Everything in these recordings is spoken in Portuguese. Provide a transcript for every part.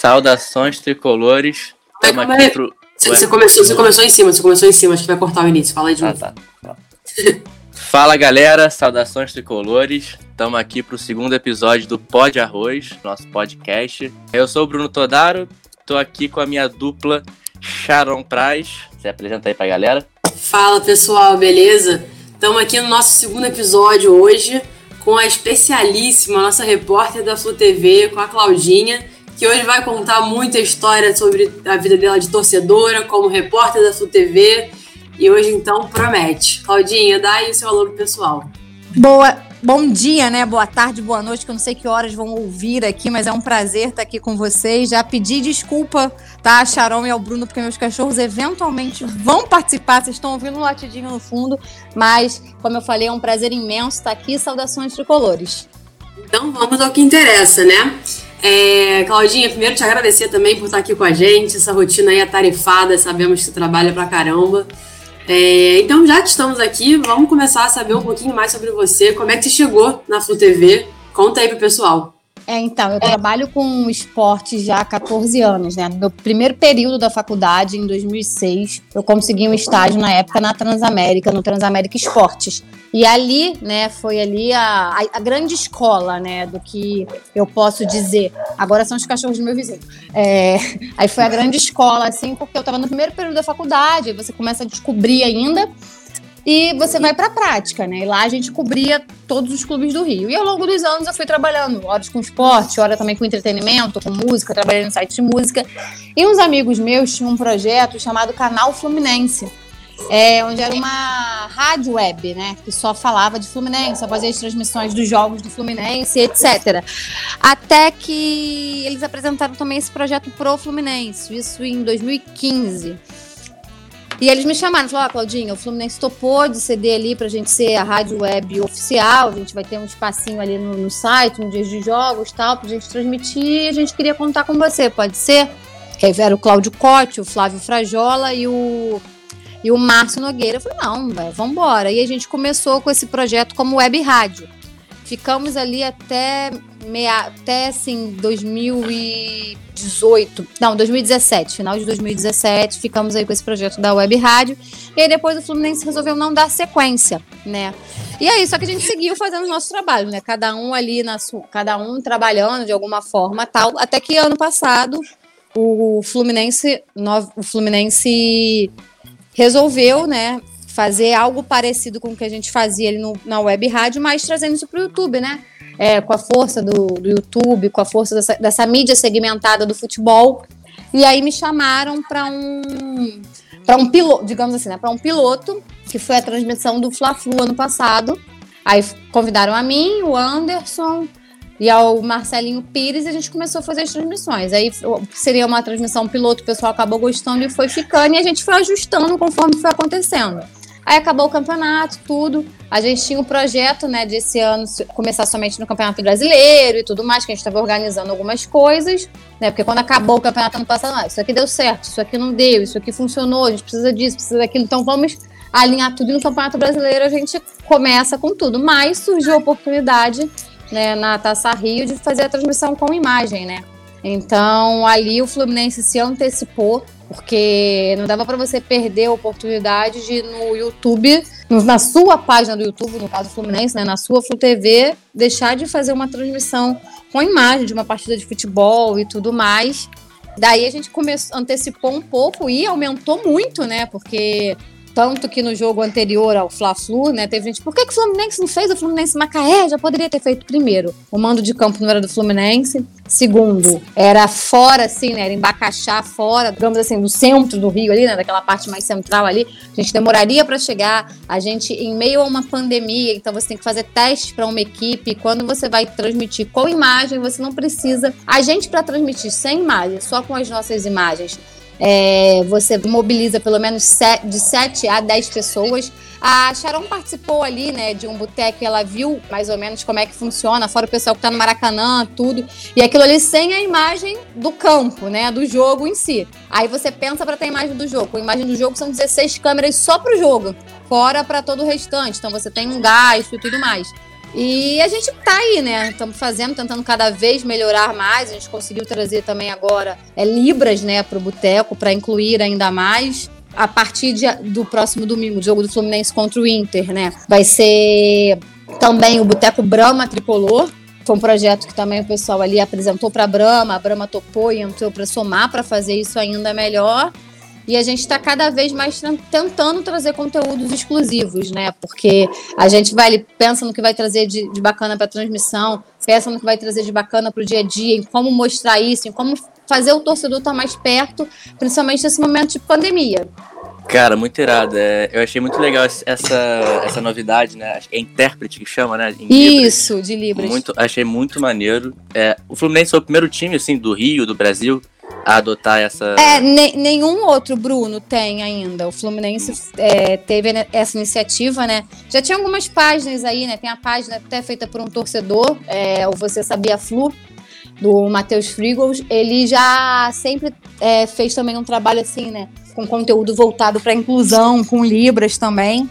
Saudações tricolores. Tamo aqui pro... Você, começou, você começou em cima, você começou em cima, acho que vai cortar o início. Fala aí de ah, novo. Tá. Fala galera, saudações tricolores. Estamos aqui para o segundo episódio do Pod Arroz, nosso podcast. Eu sou o Bruno Todaro, estou aqui com a minha dupla Sharon Praz. Se apresenta aí para a galera. Fala pessoal, beleza? Estamos aqui no nosso segundo episódio hoje com a especialíssima, nossa repórter da Flu TV, com a Claudinha que hoje vai contar muita história sobre a vida dela de torcedora, como repórter da Sul TV. E hoje, então, promete. Claudinha, dá aí o seu alô pessoal. Boa, bom dia, né? Boa tarde, boa noite, que eu não sei que horas vão ouvir aqui, mas é um prazer estar aqui com vocês. Já pedi desculpa, tá? A Sharon e ao Bruno, porque meus cachorros eventualmente vão participar. Vocês estão ouvindo um latidinho no fundo, mas, como eu falei, é um prazer imenso estar aqui. Saudações tricolores. Então vamos ao que interessa, né? É, Claudinha, primeiro te agradecer também por estar aqui com a gente, essa rotina aí atarefada, sabemos que você trabalha pra caramba. É, então, já que estamos aqui, vamos começar a saber um pouquinho mais sobre você, como é que você chegou na Flu TV. Conta aí pro pessoal. É, então, eu trabalho com esporte já há 14 anos, né? No primeiro período da faculdade, em 2006, eu consegui um estágio na época na Transamérica, no Transamérica Esportes. E ali, né, foi ali a, a, a, grande escola, né, do que eu posso dizer. Agora são os cachorros do meu vizinho. É, aí foi a grande escola, assim, porque eu estava no primeiro período da faculdade, você começa a descobrir ainda e você vai para a prática, né? E lá a gente cobria todos os clubes do Rio. E ao longo dos anos eu fui trabalhando, horas com esporte, hora também com entretenimento, com música, trabalhando no site de música. E uns amigos meus tinham um projeto chamado Canal Fluminense. É, onde era uma rádio web, né? Que só falava de Fluminense, só fazia as transmissões dos jogos do Fluminense, etc. Até que eles apresentaram também esse projeto pro Fluminense, isso em 2015. E eles me chamaram, falaram, ah, Claudinha, o Fluminense topou de ceder ali pra gente ser a rádio web oficial, a gente vai ter um espacinho ali no, no site, no dias de jogos tal, pra gente transmitir, a gente queria contar com você, pode ser? Que aí era o Cláudio Cotti, o Flávio Frajola e o, e o Márcio Nogueira. Eu falei, não, véio, vambora. E a gente começou com esse projeto como web rádio. Ficamos ali até, meia, até assim, 2018. Não, 2017, final de 2017. Ficamos aí com esse projeto da Web Rádio. E aí depois o Fluminense resolveu não dar sequência, né? E aí, só que a gente seguiu fazendo o nosso trabalho, né? Cada um ali na sua, cada um trabalhando de alguma forma tal. Até que ano passado o Fluminense, o Fluminense resolveu, né, fazer algo parecido com o que a gente fazia ali no, na web rádio, mas trazendo isso para o YouTube, né? É, com a força do, do YouTube, com a força dessa, dessa mídia segmentada do futebol. E aí me chamaram para um para um piloto, digamos assim, né, para um piloto, que foi a transmissão do Fla-Flu ano passado. Aí convidaram a mim, o Anderson e ao Marcelinho Pires e a gente começou a fazer as transmissões. Aí seria uma transmissão piloto, o pessoal acabou gostando e foi ficando e a gente foi ajustando conforme foi acontecendo. Aí acabou o campeonato, tudo. A gente tinha um projeto, né, de esse ano começar somente no Campeonato Brasileiro e tudo mais, que a gente estava organizando algumas coisas, né? Porque quando acabou o campeonato ano passado, ah, isso aqui deu certo, isso aqui não deu, isso aqui funcionou, a gente precisa disso, precisa daquilo. Então vamos alinhar tudo e no Campeonato Brasileiro a gente começa com tudo. Mas surgiu a oportunidade, né, na Taça Rio de fazer a transmissão com imagem, né? Então ali o Fluminense se antecipou porque não dava para você perder a oportunidade de no YouTube, na sua página do YouTube, no caso Fluminense, né, na sua Flu TV, deixar de fazer uma transmissão com imagem de uma partida de futebol e tudo mais. Daí a gente começou, antecipou um pouco e aumentou muito, né? Porque tanto que no jogo anterior ao Fla-Flu, né, teve gente, por que, que o Fluminense não fez? O Fluminense Macaé já poderia ter feito primeiro. O mando de campo não era do Fluminense. Segundo, era fora, assim, né, era em Bacaxá, fora, digamos assim, do centro do Rio ali, né, daquela parte mais central ali. A gente demoraria para chegar. A gente, em meio a uma pandemia, então você tem que fazer testes para uma equipe. Quando você vai transmitir com imagem, você não precisa. A gente, para transmitir sem imagem, só com as nossas imagens, é, você mobiliza pelo menos de 7 a 10 pessoas. A Sharon participou ali, né, de um boteco ela viu mais ou menos como é que funciona, fora o pessoal que tá no Maracanã, tudo. E aquilo ali sem a imagem do campo, né, do jogo em si. Aí você pensa para ter a imagem do jogo. A imagem do jogo são 16 câmeras só pro jogo, fora para todo o restante. Então você tem um gasto e tudo mais. E a gente tá aí, né? Estamos fazendo, tentando cada vez melhorar mais. A gente conseguiu trazer também agora é, Libras, né, para o Boteco, para incluir ainda mais. A partir de, do próximo domingo, o jogo do Fluminense contra o Inter, né? Vai ser também o Boteco Brahma Tricolor. Foi um projeto que também o pessoal ali apresentou para a Brahma, a Brahma topou e entrou para somar para fazer isso ainda melhor. E a gente está cada vez mais tentando trazer conteúdos exclusivos, né? Porque a gente vai ali, pensa no que vai trazer de, de bacana para a transmissão, pensa no que vai trazer de bacana para o dia a dia, em como mostrar isso, em como fazer o torcedor estar tá mais perto, principalmente nesse momento de pandemia. Cara, muito irado. É, eu achei muito legal essa, essa novidade, né? É intérprete que chama, né? Isso, de Libras. Muito, achei muito maneiro. É, o Fluminense foi o primeiro time, assim, do Rio, do Brasil, a adotar essa. É, ne nenhum outro, Bruno, tem ainda. O Fluminense é, teve essa iniciativa, né? Já tinha algumas páginas aí, né? Tem a página até feita por um torcedor, é, o Você Sabia Flu, do Matheus Frigols. Ele já sempre é, fez também um trabalho assim, né? Com conteúdo voltado para inclusão, com Libras também.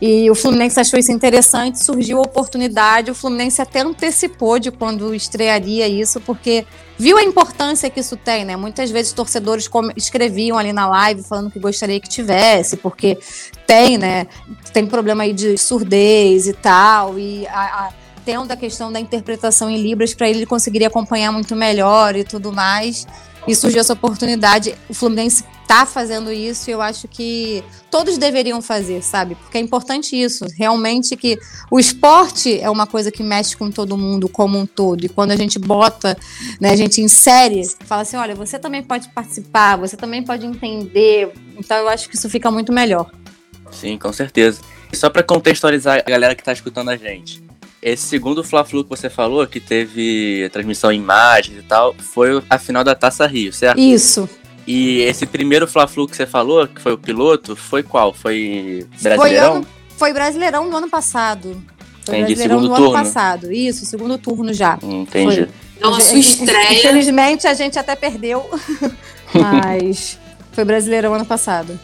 E o Fluminense achou isso interessante, surgiu a oportunidade, o Fluminense até antecipou de quando estrearia isso, porque viu a importância que isso tem, né? Muitas vezes torcedores escreviam ali na live falando que gostaria que tivesse, porque tem, né? Tem problema aí de surdez e tal, e a, a tendo a questão da interpretação em Libras para ele conseguiria acompanhar muito melhor e tudo mais e surgiu essa oportunidade. O Fluminense está fazendo isso e eu acho que todos deveriam fazer, sabe? Porque é importante isso. Realmente que o esporte é uma coisa que mexe com todo mundo como um todo. E quando a gente bota, né, a gente insere, fala assim: olha, você também pode participar, você também pode entender. Então eu acho que isso fica muito melhor. Sim, com certeza. E só para contextualizar a galera que está escutando a gente. Esse segundo Fla-Flu que você falou, que teve transmissão em imagens e tal, foi a final da Taça Rio, certo? Isso. E esse primeiro Fla-Flu que você falou, que foi o piloto, foi qual? Foi Brasileirão? Foi, ano, foi Brasileirão do ano passado. Foi Entendi, Brasileirão segundo do turno. ano passado. Isso, segundo turno já. Entendi. Foi. Então, a sua estreia. Infelizmente, a gente até perdeu. mas foi Brasileirão ano passado.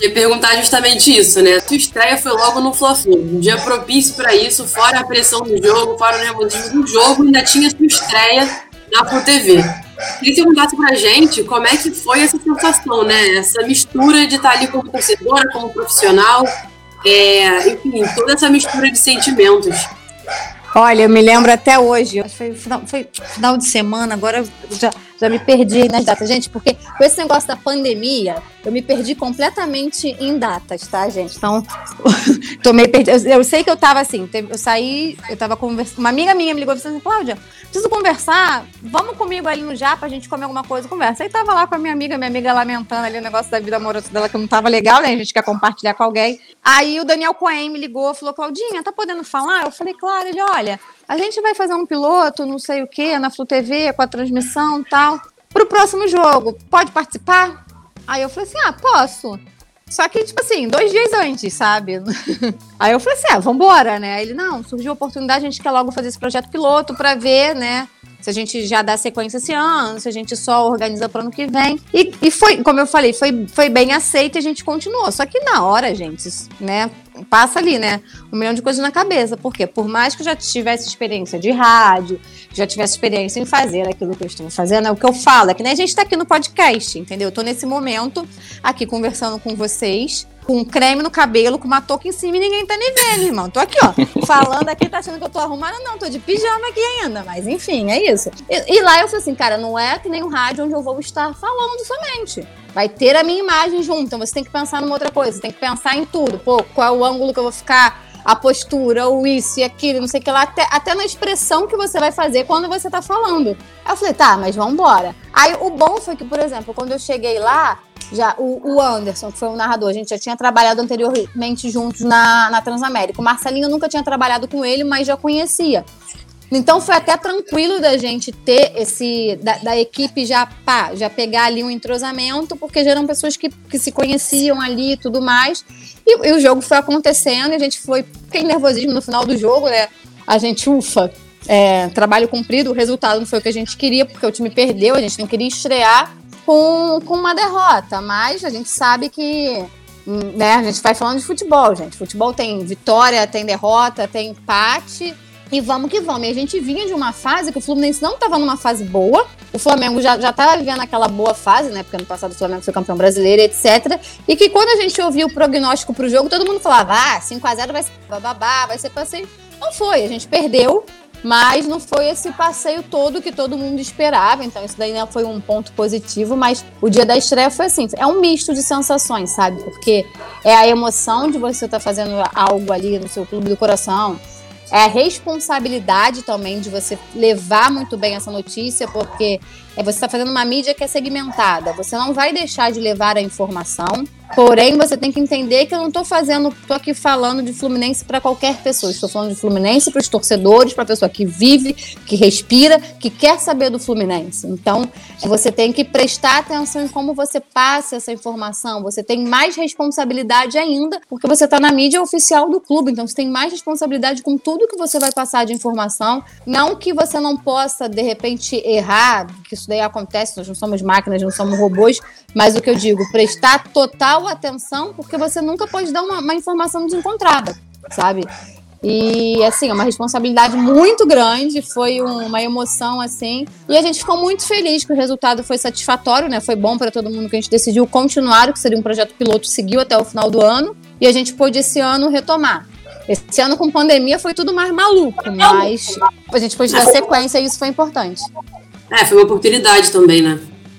Ia perguntar justamente isso, né? Tua estreia foi logo no Fla-Flu, um dia propício para isso, fora a pressão do jogo, fora o nervosismo do jogo, ainda tinha sua estreia na Flu TV. Queria que você contasse pra gente como é que foi essa sensação, né? Essa mistura de estar ali como torcedora, como profissional, é, enfim, toda essa mistura de sentimentos. Olha, eu me lembro até hoje, foi final, foi final de semana, agora já, já me perdi nas datas. Gente, porque com esse negócio da pandemia, eu me perdi completamente em datas, tá, gente? Então, tô meio perdida. Eu, eu, sei que eu tava assim, eu saí, eu tava conversando. Uma amiga minha me ligou e falou assim: Cláudia, preciso conversar, vamos comigo ali no Japa, a gente comer alguma coisa, conversa. Aí tava lá com a minha amiga, minha amiga lamentando ali o negócio da vida amorosa dela que não tava legal, né? A gente quer compartilhar com alguém. Aí o Daniel Cohen me ligou, falou: Claudinha, tá podendo falar? Eu falei: Claro, ele, olha, a gente vai fazer um piloto, não sei o quê, na Flu TV, com a transmissão tal, pro próximo jogo. Pode participar? Aí eu falei assim: ah, posso. Só que, tipo assim, dois dias antes, sabe? Aí eu falei assim: ah, vambora, né? Aí ele, não, surgiu a oportunidade, a gente quer logo fazer esse projeto piloto pra ver, né? Se a gente já dá sequência esse ano, se a gente só organiza para ano que vem. E, e foi, como eu falei, foi, foi bem aceito e a gente continuou. Só que na hora, gente, né? Passa ali, né? Um milhão de coisas na cabeça. Por quê? Por mais que eu já tivesse experiência de rádio, já tivesse experiência em fazer aquilo que eu estou fazendo, é o que eu falo, é que nem a gente está aqui no podcast, entendeu? Eu tô nesse momento aqui conversando com vocês, com creme no cabelo, com uma touca em cima e ninguém tá nem vendo, irmão. Tô aqui, ó, falando aqui, tá achando que eu tô arrumada? Não, tô de pijama aqui ainda, mas enfim, é isso. E, e lá eu falei assim, cara, não é que nem um rádio onde eu vou estar falando somente. Vai ter a minha imagem junto, então você tem que pensar numa outra coisa, você tem que pensar em tudo. Pô, qual é o ângulo que eu vou ficar, a postura, o isso e aquilo, não sei o que lá, até, até na expressão que você vai fazer quando você tá falando. Aí eu falei, tá, mas vamos embora. Aí o bom foi que, por exemplo, quando eu cheguei lá, já o, o, Anderson, que foi o narrador, a gente já tinha trabalhado anteriormente juntos na, na Transamérica. O Marcelinho nunca tinha trabalhado com ele, mas já conhecia. Então foi até tranquilo da gente ter esse. da, da equipe já, pá, já pegar ali um entrosamento, porque já eram pessoas que, que se conheciam ali e tudo mais. E, e o jogo foi acontecendo, e a gente foi. Tem nervosismo no final do jogo, né? A gente, ufa, é, trabalho cumprido, o resultado não foi o que a gente queria, porque o time perdeu, a gente não queria estrear com, com uma derrota, mas a gente sabe que né, a gente vai falando de futebol, gente. Futebol tem vitória, tem derrota, tem empate E vamos que vamos. E a gente vinha de uma fase que o Fluminense não estava numa fase boa. O Flamengo já, já tava vivendo aquela boa fase, né? Porque ano passado o Flamengo foi campeão brasileiro, etc. E que quando a gente ouvia o prognóstico pro jogo, todo mundo falava: ah, 5x0 vai ser bababá, vai ser passeio. Não foi, a gente perdeu. Mas não foi esse passeio todo que todo mundo esperava, então isso daí não foi um ponto positivo, mas o dia da estreia foi assim, é um misto de sensações, sabe? Porque é a emoção de você estar tá fazendo algo ali no seu clube do coração, é a responsabilidade também de você levar muito bem essa notícia, porque é você está fazendo uma mídia que é segmentada. Você não vai deixar de levar a informação, porém você tem que entender que eu não estou fazendo, estou aqui falando de Fluminense para qualquer pessoa. Estou falando de Fluminense para os torcedores, para a pessoa que vive, que respira, que quer saber do Fluminense. Então você tem que prestar atenção em como você passa essa informação. Você tem mais responsabilidade ainda, porque você está na mídia oficial do clube. Então você tem mais responsabilidade com tudo que você vai passar de informação. Não que você não possa de repente errar, que isso daí acontece, nós não somos máquinas, não somos robôs, mas o que eu digo, prestar total atenção, porque você nunca pode dar uma, uma informação desencontrada, sabe? E assim, é uma responsabilidade muito grande, foi um, uma emoção assim. E a gente ficou muito feliz que o resultado foi satisfatório, né? Foi bom para todo mundo que a gente decidiu continuar, que seria um projeto piloto, seguiu até o final do ano. E a gente pôde esse ano retomar. Esse ano com pandemia foi tudo mais maluco, mas a gente pôde dar sequência e isso foi importante. É, foi uma oportunidade também, né?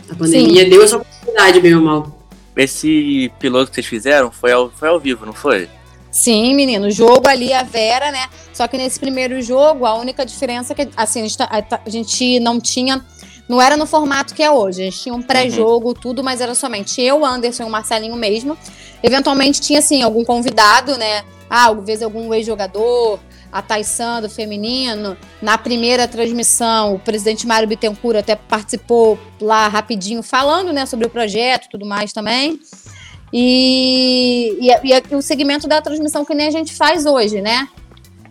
A pandemia Sim. deu essa oportunidade, bem ou mal. Esse piloto que vocês fizeram foi ao, foi ao vivo, não foi? Sim, menino. O jogo ali, a Vera, né? Só que nesse primeiro jogo, a única diferença é que, assim, a gente, tá, a gente não tinha. Não era no formato que é hoje. A gente tinha um pré-jogo, uhum. tudo, mas era somente eu, Anderson e o Marcelinho mesmo. Eventualmente tinha, assim, algum convidado, né? Ah, às vezes algum ex-jogador, a Taisan do feminino. Na primeira transmissão, o presidente Mário Bittencourt até participou lá rapidinho falando né, sobre o projeto e tudo mais também. E, e, e, o segmento da transmissão que nem a gente faz hoje, né?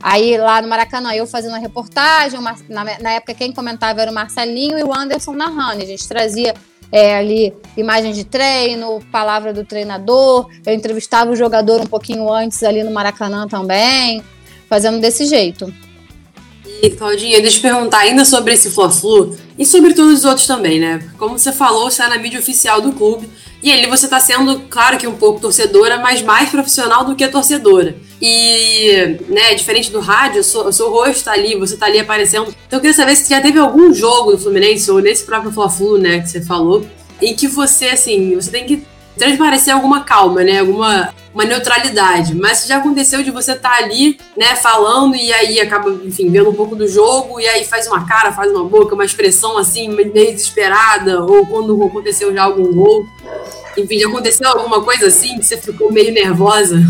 Aí lá no Maracanã, eu fazendo a reportagem, na, na época quem comentava era o Marcelinho e o Anderson narrando. A gente trazia é, ali imagens de treino, palavra do treinador. Eu entrevistava o jogador um pouquinho antes ali no Maracanã também fazendo desse jeito. E, Claudinha, deixa eu perguntar ainda sobre esse Fla-Flu e sobre todos os outros também, né? Como você falou, você é na mídia oficial do clube e ali você tá sendo, claro que um pouco torcedora, mas mais profissional do que torcedora. E, né, diferente do rádio, o seu rosto tá ali, você tá ali aparecendo. Então eu queria saber se já teve algum jogo do Fluminense, ou nesse próprio Fla-Flu, né, que você falou, em que você, assim, você tem que transparecer alguma calma, né? Alguma uma neutralidade. Mas já aconteceu de você estar tá ali, né, falando e aí acaba, enfim, vendo um pouco do jogo e aí faz uma cara, faz uma boca, uma expressão assim, meio desesperada, ou quando aconteceu já algum gol. Enfim, já aconteceu alguma coisa assim que você ficou meio nervosa?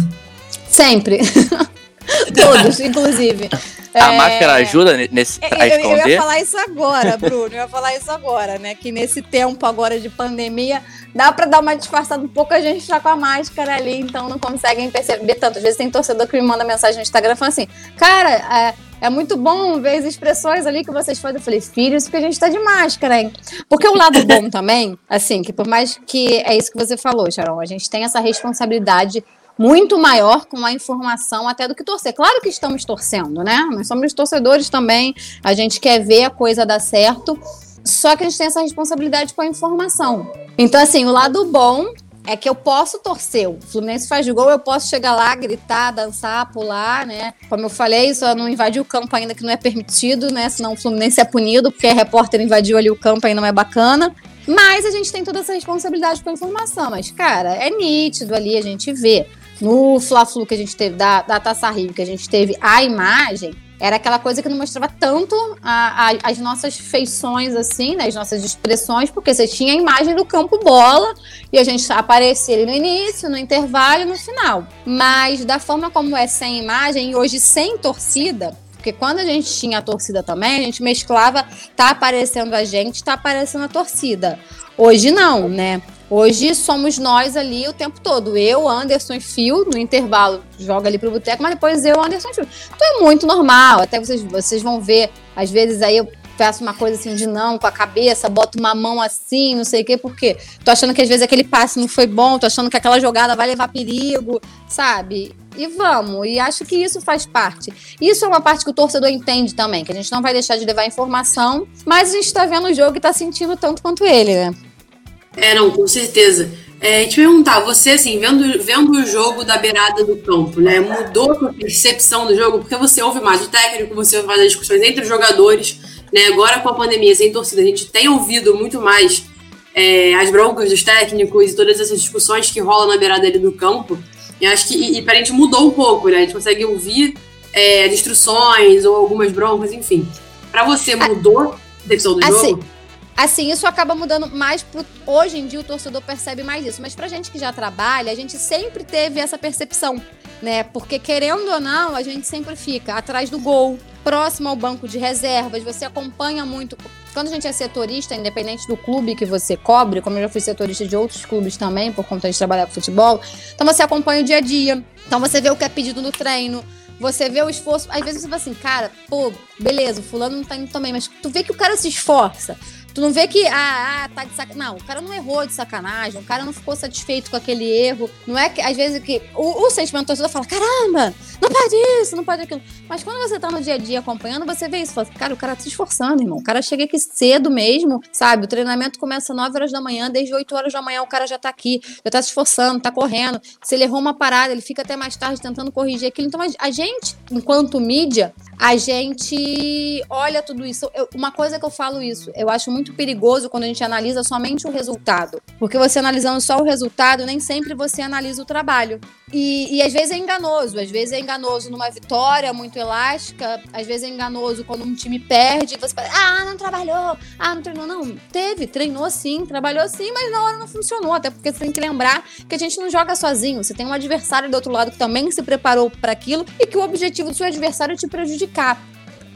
Sempre. Todos, inclusive. A é... máscara ajuda nesse é, a esconder? Eu ia falar isso agora, Bruno. Eu ia falar isso agora, né? Que nesse tempo agora de pandemia dá para dar uma disfarçada um pouco, a gente tá com a máscara ali, então não conseguem perceber tanto. Às vezes tem torcedor que me manda mensagem no Instagram falando assim, cara, é, é muito bom ver as expressões ali que vocês fazem. Eu falei, filho, isso porque a gente tá de máscara, hein? Porque o lado bom também, assim, que por mais que é isso que você falou, Sharon, a gente tem essa responsabilidade muito maior com a informação até do que torcer. Claro que estamos torcendo, né? Nós somos torcedores também, a gente quer ver a coisa dar certo, só que a gente tem essa responsabilidade com a informação. Então, assim, o lado bom é que eu posso torcer. O Fluminense faz gol, eu posso chegar lá, gritar, dançar, pular, né? Como eu falei, só não invadir o campo ainda que não é permitido, né? Senão o Fluminense é punido, porque a repórter invadiu ali o campo e não é bacana. Mas a gente tem toda essa responsabilidade com a informação. Mas, cara, é nítido ali, a gente vê. No Fla-Flu que a gente teve, da, da Taça Rio, que a gente teve a imagem, era aquela coisa que não mostrava tanto a, a, as nossas feições, assim, né, as nossas expressões, porque você tinha a imagem do campo bola e a gente aparecia ali no início, no intervalo e no final. Mas da forma como é sem imagem e hoje sem torcida, porque quando a gente tinha a torcida também, a gente mesclava, tá aparecendo a gente, tá aparecendo a torcida. Hoje não, né? Hoje somos nós ali o tempo todo. Eu, Anderson e Fio, no intervalo, joga ali pro boteco, mas depois eu, Anderson e Fio. Então é muito normal. Até vocês, vocês vão ver, às vezes aí eu peço uma coisa assim de não com a cabeça, boto uma mão assim, não sei o quê, porque tô achando que às vezes aquele passe não foi bom, tô achando que aquela jogada vai levar perigo, sabe? e vamos. E acho que isso faz parte. Isso é uma parte que o torcedor entende também, que a gente não vai deixar de levar informação, mas a gente tá vendo o jogo e tá sentindo tanto quanto ele, né? É, não, com certeza. É, te perguntar, você, assim, vendo, vendo o jogo da beirada do campo, né? Mudou a percepção do jogo? Porque você ouve mais o técnico, você ouve mais as discussões entre os jogadores, né? Agora com a pandemia sem torcida, a gente tem ouvido muito mais é, as broncas dos técnicos e todas essas discussões que rolam na beirada ali do campo. E acho que e, e pra gente mudou um pouco, né? A gente consegue ouvir é, as instruções ou algumas broncas, enfim. Para você, mudou a percepção do assim, jogo? Assim, isso acaba mudando mais pro. Hoje em dia o torcedor percebe mais isso. Mas pra gente que já trabalha, a gente sempre teve essa percepção, né? Porque querendo ou não, a gente sempre fica atrás do gol, próximo ao banco de reservas, você acompanha muito. Quando a gente é setorista, independente do clube que você cobre, como eu já fui setorista de outros clubes também, por conta de trabalhar com futebol, então você acompanha o dia a dia. Então você vê o que é pedido no treino, você vê o esforço. Às vezes você fala assim, cara, pô, beleza, o fulano não tá indo também, mas tu vê que o cara se esforça. Tu não vê que, ah, ah tá de sacanagem. Não, o cara não errou de sacanagem, o cara não ficou satisfeito com aquele erro. Não é que, às vezes, que o, o sentimento torcedor fala, caramba, não pode isso, não pode aquilo. Mas quando você tá no dia a dia acompanhando, você vê isso. Fala, cara, o cara tá se esforçando, irmão. O cara chega aqui cedo mesmo, sabe? O treinamento começa às 9 horas da manhã, desde 8 horas da manhã o cara já tá aqui, já tá se esforçando, tá correndo. Se ele errou uma parada, ele fica até mais tarde tentando corrigir aquilo. Então, a gente, enquanto mídia, a gente olha tudo isso. Eu, uma coisa que eu falo isso, eu acho muito perigoso quando a gente analisa somente o resultado. Porque você analisando só o resultado, nem sempre você analisa o trabalho. E, e às vezes é enganoso. Às vezes é enganoso numa vitória muito elástica, às vezes é enganoso quando um time perde, você fala, ah, não trabalhou, ah, não treinou. Não, teve, treinou sim, trabalhou sim, mas na hora não funcionou. Até porque você tem que lembrar que a gente não joga sozinho. Você tem um adversário do outro lado que também se preparou para aquilo e que o objetivo do seu adversário é te prejudicar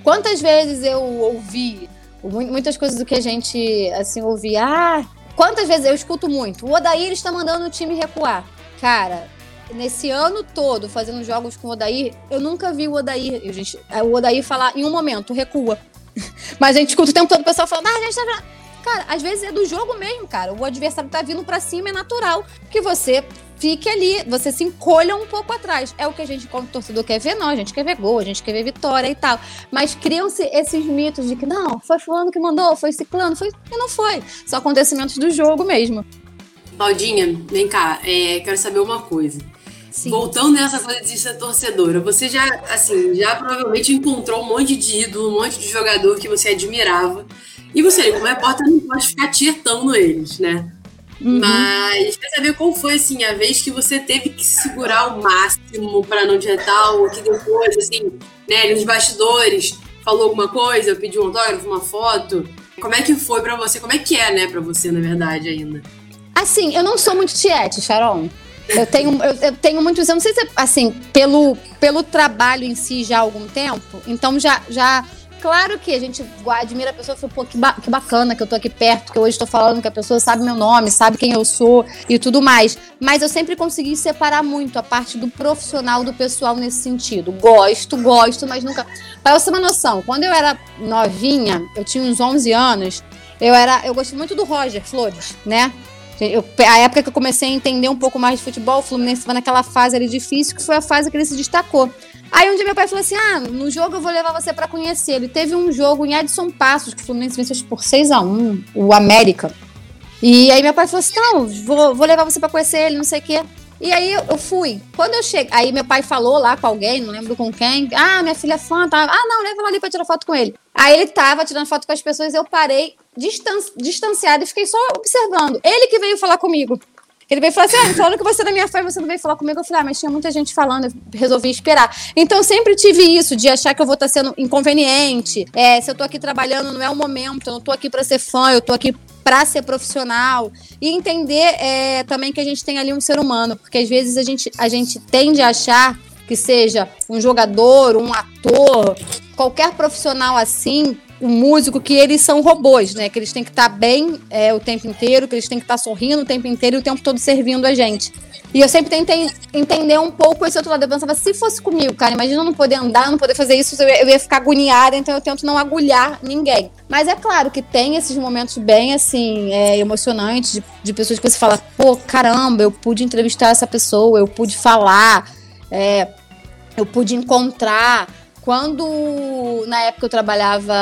Quantas vezes eu ouvi muitas coisas do que a gente assim ouvia, ah, quantas vezes eu escuto muito, o Odair está mandando o time recuar. Cara, nesse ano todo fazendo jogos com o Odair, eu nunca vi o Odair, gente, o Odair falar em um momento, recua. Mas a gente escuta o tempo todo o pessoal falando, ah, a gente tá... Cara, às vezes é do jogo mesmo, cara. O adversário tá vindo para cima, é natural que você fique ali, você se encolha um pouco atrás. É o que a gente, como torcedor, quer ver, não. A gente quer ver gol, a gente quer ver vitória e tal. Mas criam-se esses mitos de que não, foi fulano que mandou, foi ciclano, foi. E não foi. São acontecimentos do jogo mesmo. Claudinha, vem cá, é, quero saber uma coisa. Sim. Voltando nessa coisa de ser torcedora, você já, assim, já provavelmente encontrou um monte de ídolo, um monte de jogador que você admirava. E você, como repórter, não pode ficar tietando eles, né? Uhum. Mas quer saber qual foi assim a vez que você teve que segurar o máximo para não digitar ou que depois, assim, né, nos bastidores, falou alguma coisa, pediu um autógrafo, uma foto? Como é que foi para você? Como é que é, né, para você, na verdade, ainda? Assim, eu não sou muito tiete, Sharon. Eu tenho, eu, eu, tenho muitos, eu não sei se, assim, pelo, pelo trabalho em si já há algum tempo, então já, já Claro que a gente admira a pessoa e fala, pô, que, ba que bacana que eu tô aqui perto, que hoje estou falando que a pessoa sabe meu nome, sabe quem eu sou e tudo mais. Mas eu sempre consegui separar muito a parte do profissional do pessoal nesse sentido. Gosto, gosto, mas nunca. Pra você ter uma noção, quando eu era novinha, eu tinha uns 11 anos, eu era. Eu gostei muito do Roger Flores, né? Eu, a época que eu comecei a entender um pouco mais de futebol, o Fluminense foi naquela fase ali difícil, que foi a fase que ele se destacou. Aí um dia meu pai falou assim: Ah, no jogo eu vou levar você para conhecer. Ele teve um jogo em Edson Passos, que o Fluminense venceu por 6 a 1 o América. E aí meu pai falou assim: Não, vou, vou levar você para conhecer ele, não sei o quê. E aí eu fui. Quando eu cheguei, aí meu pai falou lá com alguém, não lembro com quem. Ah, minha filha é fã, tá? Ah, não, leva ela ali pra tirar foto com ele. Aí ele tava tirando foto com as pessoas, eu parei distan distanciada e fiquei só observando. Ele que veio falar comigo. Ele veio falar assim: ah, falando que você é da minha fã, você não veio falar comigo. Eu falei: ah, mas tinha muita gente falando, eu resolvi esperar. Então eu sempre tive isso de achar que eu vou estar sendo inconveniente. É, se eu tô aqui trabalhando, não é o momento, eu não tô aqui para ser fã, eu tô aqui para ser profissional e entender é, também que a gente tem ali um ser humano, porque às vezes a gente, a gente tende a achar que seja um jogador, um ator, qualquer profissional assim, o músico que eles são robôs, né? Que eles têm que estar tá bem é, o tempo inteiro, que eles têm que estar tá sorrindo o tempo inteiro e o tempo todo servindo a gente. E eu sempre tentei entender um pouco esse outro lado. Eu pensava, se fosse comigo, cara, imagina não poder andar, não poder fazer isso, eu ia, eu ia ficar agoniada, então eu tento não agulhar ninguém. Mas é claro que tem esses momentos bem, assim, é, emocionantes, de, de pessoas que você fala, pô, caramba, eu pude entrevistar essa pessoa, eu pude falar É, eu pude encontrar quando, na época, eu trabalhava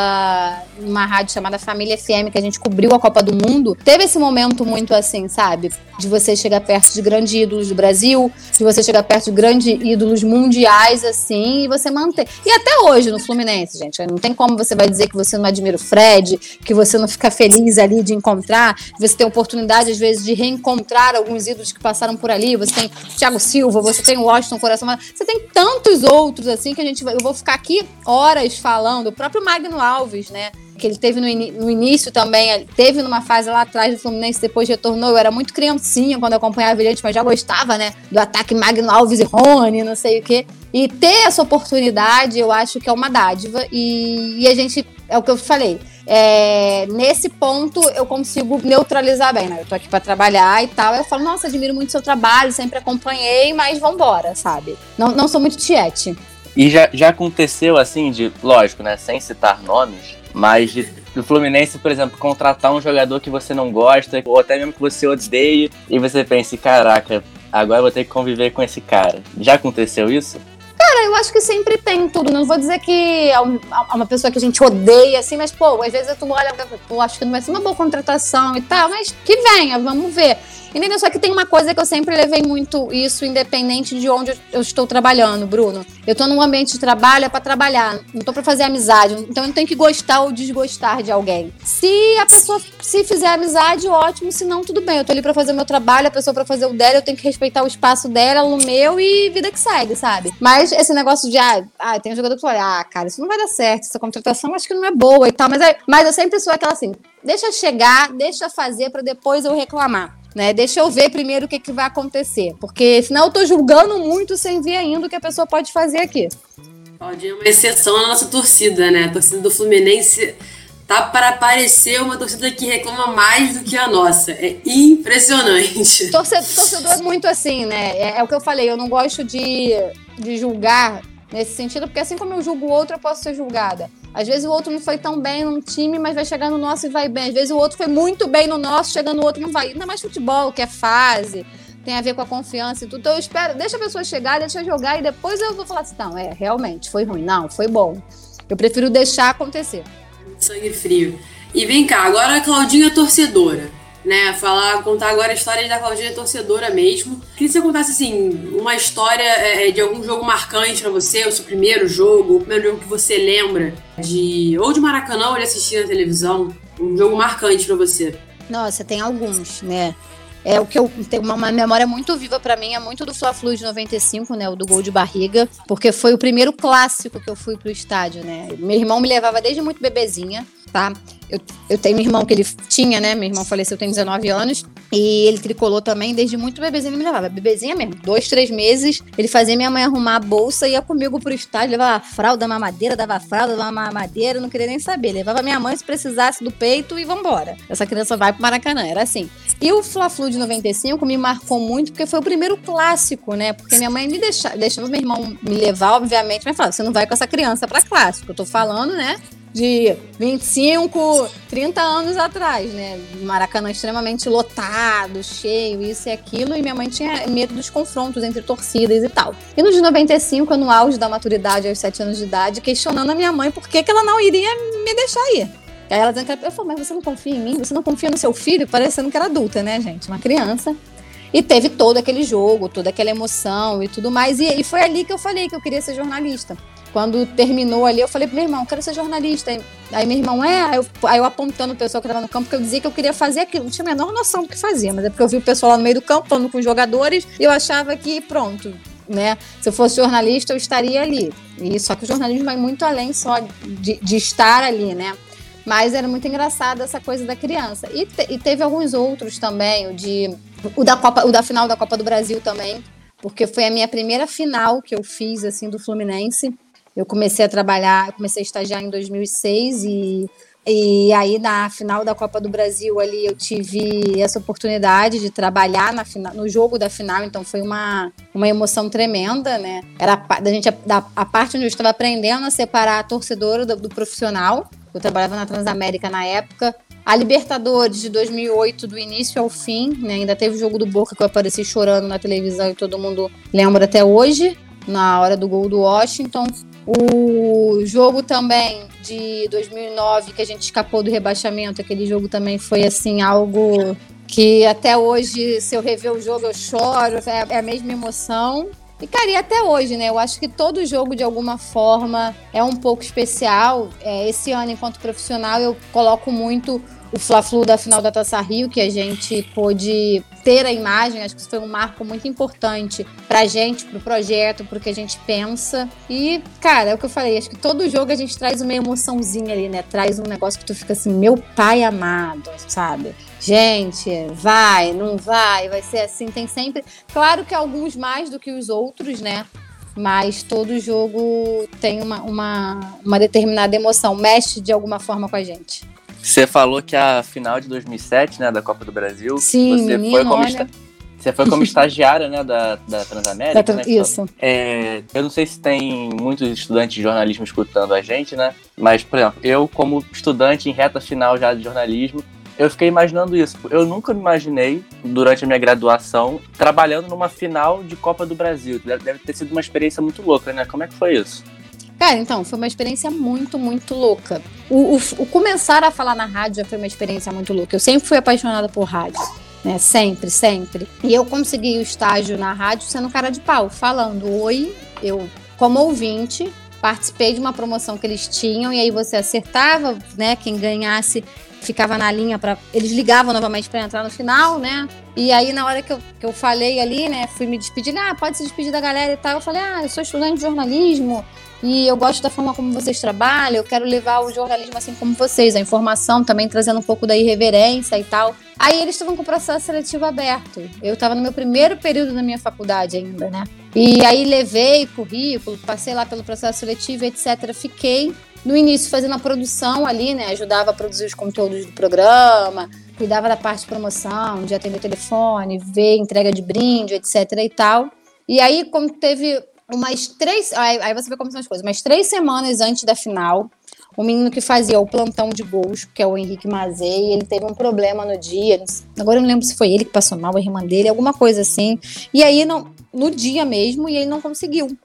numa rádio chamada Família FM, que a gente cobriu a Copa do Mundo, teve esse momento muito assim, sabe? De você chegar perto de grandes ídolos do Brasil, de você chegar perto de grandes ídolos mundiais, assim, e você manter. E até hoje no Fluminense, gente, não tem como você vai dizer que você não admira o Fred, que você não fica feliz ali de encontrar, você tem oportunidade, às vezes, de reencontrar alguns ídolos que passaram por ali. Você tem Thiago Silva, você tem Washington Coração, você tem tantos outros, assim, que a gente vai. Eu vou ficar aqui horas falando. O próprio Magno Alves, né? Que ele teve no, in no início também, teve numa fase lá atrás do Fluminense, depois retornou. Eu era muito criancinha quando eu acompanhava ele, mas já gostava, né? Do ataque Magno Alves e Rony, não sei o quê. E ter essa oportunidade, eu acho que é uma dádiva. E, e a gente, é o que eu falei, é, nesse ponto eu consigo neutralizar bem, né? Eu tô aqui para trabalhar e tal. Eu falo, nossa, admiro muito seu trabalho, sempre acompanhei, mas vambora, sabe? Não, não sou muito tiete. E já, já aconteceu assim, de, lógico, né, sem citar nomes, mas de, do Fluminense, por exemplo, contratar um jogador que você não gosta, ou até mesmo que você odeie, e você pense, caraca, agora eu vou ter que conviver com esse cara. Já aconteceu isso? Cara, eu acho que sempre tem tudo. Não vou dizer que é, é uma pessoa que a gente odeia, assim, mas, pô, às vezes tu olha, pô, acho que não vai ser uma boa contratação e tal, mas que venha, vamos ver. Entendeu? Só que tem uma coisa que eu sempre levei muito isso, independente de onde eu estou trabalhando, Bruno. Eu estou num ambiente de trabalho é para trabalhar, não estou para fazer amizade. Então eu não tenho que gostar ou desgostar de alguém. Se a pessoa se fizer amizade, ótimo. Se não, tudo bem. Eu estou ali para fazer o meu trabalho, a pessoa para fazer o dela, eu tenho que respeitar o espaço dela, o meu e vida que segue, sabe? Mas esse negócio de, ah, ah tem um jogador que fala, ah, cara, isso não vai dar certo, essa contratação acho que não é boa e tal. Mas, é, mas eu sempre sou aquela assim, deixa chegar, deixa fazer para depois eu reclamar. Né? Deixa eu ver primeiro o que, que vai acontecer. Porque senão eu tô julgando muito sem ver ainda o que a pessoa pode fazer aqui. Claudinha é uma exceção na nossa torcida, né? A torcida do Fluminense tá para parecer uma torcida que reclama mais do que a nossa. É impressionante. Torcedor, torcedor é muito assim, né? É, é, o que eu falei, eu não gosto de, de julgar nesse sentido, porque assim como eu julgo o outro, eu posso ser julgada. Às vezes o outro não foi tão bem num time, mas vai chegar no nosso e vai bem. Às vezes o outro foi muito bem no nosso, chegando no outro não vai. Ainda mais futebol, que é fase, tem a ver com a confiança e tudo. Então eu espero, deixa a pessoa chegar, deixa jogar e depois eu vou falar assim: não, é, realmente, foi ruim. Não, foi bom. Eu prefiro deixar acontecer. Sangue frio. E vem cá, agora a Claudinha é torcedora né? Falar, contar agora a história da Claudinha torcedora mesmo. Queria que você contasse, assim, uma história é, é, de algum jogo marcante pra você, o seu primeiro jogo, o primeiro jogo que você lembra de. ou de Maracanã ou de assistir na televisão. Um jogo marcante pra você. Nossa, tem alguns, né? É o que eu tenho uma, uma memória muito viva para mim, é muito do Fla-Flu de 95, né, o do gol de barriga, porque foi o primeiro clássico que eu fui pro estádio, né? Meu irmão me levava desde muito bebezinha tá? Eu, eu tenho um irmão que ele tinha, né? Meu irmão faleceu, tem 19 anos. E ele tricolou também desde muito bebezinho. Ele me levava, bebezinha mesmo. Dois, três meses. Ele fazia minha mãe arrumar a bolsa, ia comigo pro estádio, levava fralda, mamadeira, dava fralda, dava mamadeira, não queria nem saber. Levava minha mãe se precisasse do peito e vambora. Essa criança vai pro Maracanã, era assim. E o Fla-Flu de 95 me marcou muito porque foi o primeiro clássico, né? Porque minha mãe me deixava, deixava meu irmão me levar, obviamente, mas falava: você não vai com essa criança pra clássico. Eu tô falando, né? De 25, 30 anos atrás, né? Maracanã extremamente lotado, cheio, isso e aquilo, e minha mãe tinha medo dos confrontos entre torcidas e tal. E no de 95, no auge da maturidade, aos 7 anos de idade, questionando a minha mãe por que, que ela não iria me deixar ir. Aí ela dizendo que eu falei, mas você não confia em mim? Você não confia no seu filho? Parecendo que era adulta, né, gente? Uma criança. E teve todo aquele jogo, toda aquela emoção e tudo mais. E, e foi ali que eu falei que eu queria ser jornalista. Quando terminou ali, eu falei pro meu irmão, quero ser jornalista. Aí meu irmão, é, aí eu, aí eu apontando o pessoal que estava no campo, porque eu dizia que eu queria fazer aquilo. Não tinha a menor noção do que fazia, mas é porque eu vi o pessoal lá no meio do campo, falando com os jogadores, e eu achava que, pronto, né? Se eu fosse jornalista, eu estaria ali. E só que o jornalismo vai muito além só de, de estar ali, né? Mas era muito engraçado essa coisa da criança. E, te, e teve alguns outros também, o de o da Copa, o da final da Copa do Brasil também, porque foi a minha primeira final que eu fiz assim do Fluminense. Eu comecei a trabalhar, comecei a estagiar em 2006 e e aí, na final da Copa do Brasil, ali eu tive essa oportunidade de trabalhar na final, no jogo da final, então foi uma, uma emoção tremenda, né? Era a, da gente, da, a parte onde eu estava aprendendo a separar a torcedora do, do profissional. Eu trabalhava na Transamérica na época. A Libertadores de 2008, do início ao fim, né? Ainda teve o jogo do Boca que eu apareci chorando na televisão e todo mundo lembra até hoje. na hora do gol do Washington. O jogo também de 2009, que a gente escapou do rebaixamento, aquele jogo também foi assim algo que até hoje, se eu rever o jogo, eu choro, é, é a mesma emoção. E, cara, e até hoje, né? Eu acho que todo jogo, de alguma forma, é um pouco especial. É, esse ano, enquanto profissional, eu coloco muito o Fla-Flu da final da Taça Rio, que a gente pôde ter a imagem, acho que isso foi um marco muito importante pra gente, pro projeto, pro que a gente pensa. E, cara, é o que eu falei, acho que todo jogo a gente traz uma emoçãozinha ali, né? Traz um negócio que tu fica assim, meu pai amado, sabe? Gente, vai, não vai, vai ser assim, tem sempre. Claro que alguns mais do que os outros, né? Mas todo jogo tem uma, uma, uma determinada emoção, mexe de alguma forma com a gente. Você falou que a final de 2007, né, da Copa do Brasil, Sim, você menino, foi como olha... Você foi como estagiária, né, da, da Transamérica, da, né? Isso. É, eu não sei se tem muitos estudantes de jornalismo escutando a gente, né? Mas, por exemplo, eu como estudante em reta final já de jornalismo, eu fiquei imaginando isso. Eu nunca me imaginei, durante a minha graduação, trabalhando numa final de Copa do Brasil. Deve ter sido uma experiência muito louca, né? Como é que foi isso? Cara, então, foi uma experiência muito, muito louca. O, o, o, começar a falar na rádio já foi uma experiência muito louca. Eu sempre fui apaixonada por rádio. Né? Sempre, sempre. E eu consegui o estágio na rádio sendo cara de pau, falando: Oi, eu, como ouvinte, participei de uma promoção que eles tinham, e aí você acertava, né? Quem ganhasse ficava na linha para eles ligavam novamente para entrar no final, né? E aí na hora que eu, que eu falei ali, né, fui me despedir, ah, pode se despedir da galera e tal. Eu falei: "Ah, eu sou estudante de jornalismo, e eu gosto da forma como vocês trabalham, eu quero levar o jornalismo assim como vocês, a informação também trazendo um pouco da irreverência e tal. Aí eles estavam com o processo seletivo aberto. Eu estava no meu primeiro período da minha faculdade ainda, né? E aí levei currículo, passei lá pelo processo seletivo, etc. Fiquei no início fazendo a produção ali, né? Ajudava a produzir os conteúdos do programa, cuidava da parte de promoção, de atender telefone, ver entrega de brinde, etc. e tal. E aí, como teve umas três. Aí, você vê como são as coisas. Umas três semanas antes da final, o menino que fazia o plantão de gols, que é o Henrique Mazei, ele teve um problema no dia. Agora eu não lembro se foi ele que passou mal, a irmã dele, alguma coisa assim. E aí, não, no dia mesmo, e ele não conseguiu.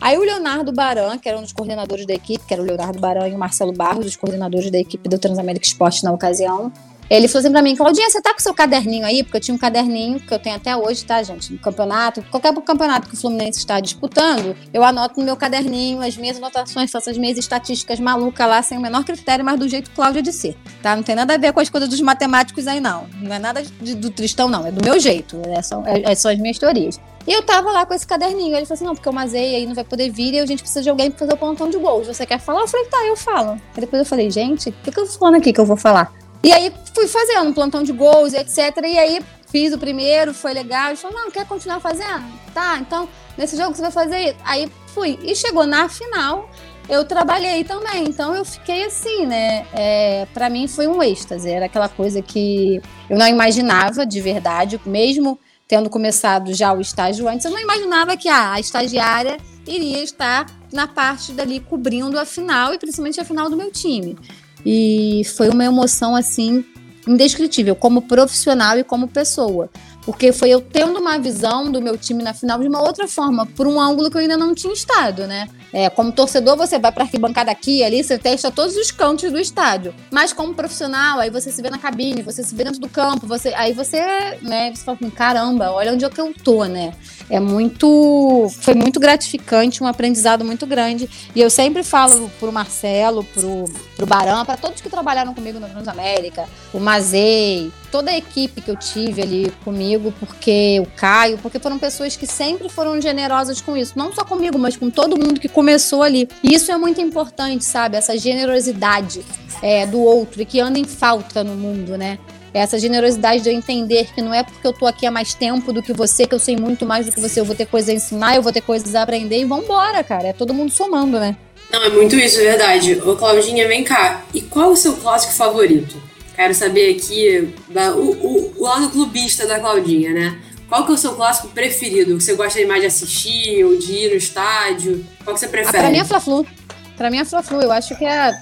Aí o Leonardo Baran, que era um dos coordenadores da equipe, que era o Leonardo Baran e o Marcelo Barros, os coordenadores da equipe do Transamérica Esporte na ocasião, ele falou assim pra mim, Claudinha, você tá com seu caderninho aí? Porque eu tinha um caderninho que eu tenho até hoje, tá, gente? No campeonato, qualquer campeonato que o Fluminense está disputando, eu anoto no meu caderninho as minhas anotações, faço as minhas estatísticas malucas lá, sem o menor critério, mas do jeito Cláudia de ser, tá? Não tem nada a ver com as coisas dos matemáticos aí, não. Não é nada de, do Tristão, não. É do meu jeito. É só, é, é só as minhas teorias. E eu tava lá com esse caderninho. Ele falou assim: não, porque eu mazei aí não vai poder vir e a gente precisa de alguém pra fazer o plantão de gols. Você quer falar? Eu falei: tá, eu falo. Aí depois eu falei: gente, o que, que eu tô falando aqui que eu vou falar? E aí fui fazendo um plantão de gols, etc. E aí fiz o primeiro, foi legal. Ele falou, não, quer continuar fazendo? Tá, então nesse jogo você vai fazer isso. Aí fui. E chegou na final, eu trabalhei também. Então eu fiquei assim, né? É, para mim foi um êxtase. Era aquela coisa que eu não imaginava de verdade, mesmo tendo começado já o estágio antes, eu não imaginava que ah, a estagiária iria estar na parte dali cobrindo a final e principalmente a final do meu time. E foi uma emoção assim indescritível, como profissional e como pessoa. Porque foi eu tendo uma visão do meu time na final de uma outra forma, por um ângulo que eu ainda não tinha estado, né? É, como torcedor, você vai para arquibancada aqui ali, você testa todos os cantos do estádio. Mas como profissional, aí você se vê na cabine, você se vê dentro do campo, você, aí você, né, você fala assim, caramba, olha onde é que eu tô, né? É muito, foi muito gratificante, um aprendizado muito grande. E eu sempre falo pro Marcelo, pro, pro Barão, para todos que trabalharam comigo no Transamérica, o Mazei, toda a equipe que eu tive ali comigo, porque o Caio, porque foram pessoas que sempre foram generosas com isso, não só comigo, mas com todo mundo que começou ali. E isso é muito importante, sabe? Essa generosidade é, do outro e que anda em falta no mundo, né? Essa generosidade de eu entender que não é porque eu tô aqui há mais tempo do que você, que eu sei muito mais do que você, eu vou ter coisas a ensinar, eu vou ter coisas a aprender e vambora, cara. É todo mundo somando, né? Não, é muito isso, é verdade. Ô, Claudinha, vem cá. E qual o seu clássico favorito? Quero saber aqui o, o, o lado clubista da Claudinha, né? Qual que é o seu clássico preferido? Que você gosta mais de assistir ou de ir no estádio? Qual que você prefere? Ah, pra mim é Fla-Flu. Pra mim é Fla-Flu. Eu acho que é...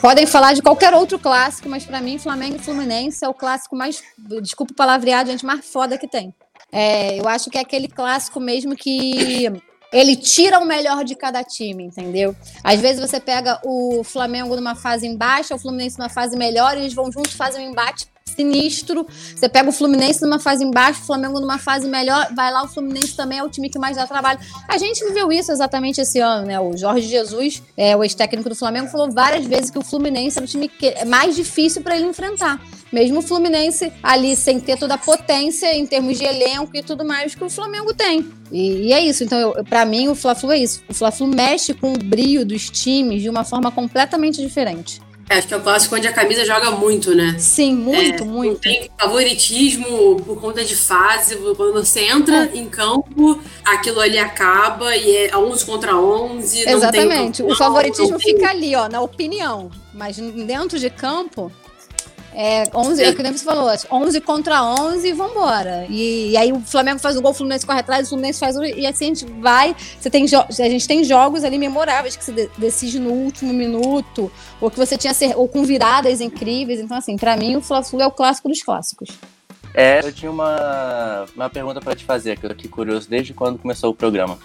Podem falar de qualquer outro clássico, mas para mim Flamengo e Fluminense é o clássico mais, desculpa o palavreado, gente, mais foda que tem. É, eu acho que é aquele clássico mesmo que ele tira o melhor de cada time, entendeu? Às vezes você pega o Flamengo numa fase em baixa, o Fluminense numa fase melhor, e eles vão juntos, fazem um embate sinistro. Você pega o Fluminense numa fase embaixo, o Flamengo numa fase melhor, vai lá, o Fluminense também é o time que mais dá trabalho. A gente viveu isso exatamente esse ano, né? O Jorge Jesus, é, o ex-técnico do Flamengo, falou várias vezes que o Fluminense era o time que é mais difícil para ele enfrentar. Mesmo o Fluminense ali sem ter toda a potência em termos de elenco e tudo mais que o Flamengo tem. E, e é isso. Então, para mim, o Fla-Flu é isso. O Fla-Flu mexe com o brilho dos times de uma forma completamente diferente. É, acho que é o clássico onde a camisa joga muito, né? Sim, muito, é, muito. tem favoritismo por conta de fase. Quando você entra é. em campo, aquilo ali acaba e é 11 contra 11. Exatamente. o favoritismo fica ali, ó, na opinião. Mas dentro de campo, é, 11, é o que você falou, 11 contra 11 e vambora. E, e aí o Flamengo faz o gol, o Fluminense corre atrás, o Fluminense faz o. E assim a gente vai. Você tem a gente tem jogos ali memoráveis que se decide no último minuto, ou que você tinha ser, ou com viradas incríveis. Então, assim, para mim o Fla-Flu é o clássico dos clássicos. É, eu tinha uma, uma pergunta para te fazer, que eu aqui curioso desde quando começou o programa.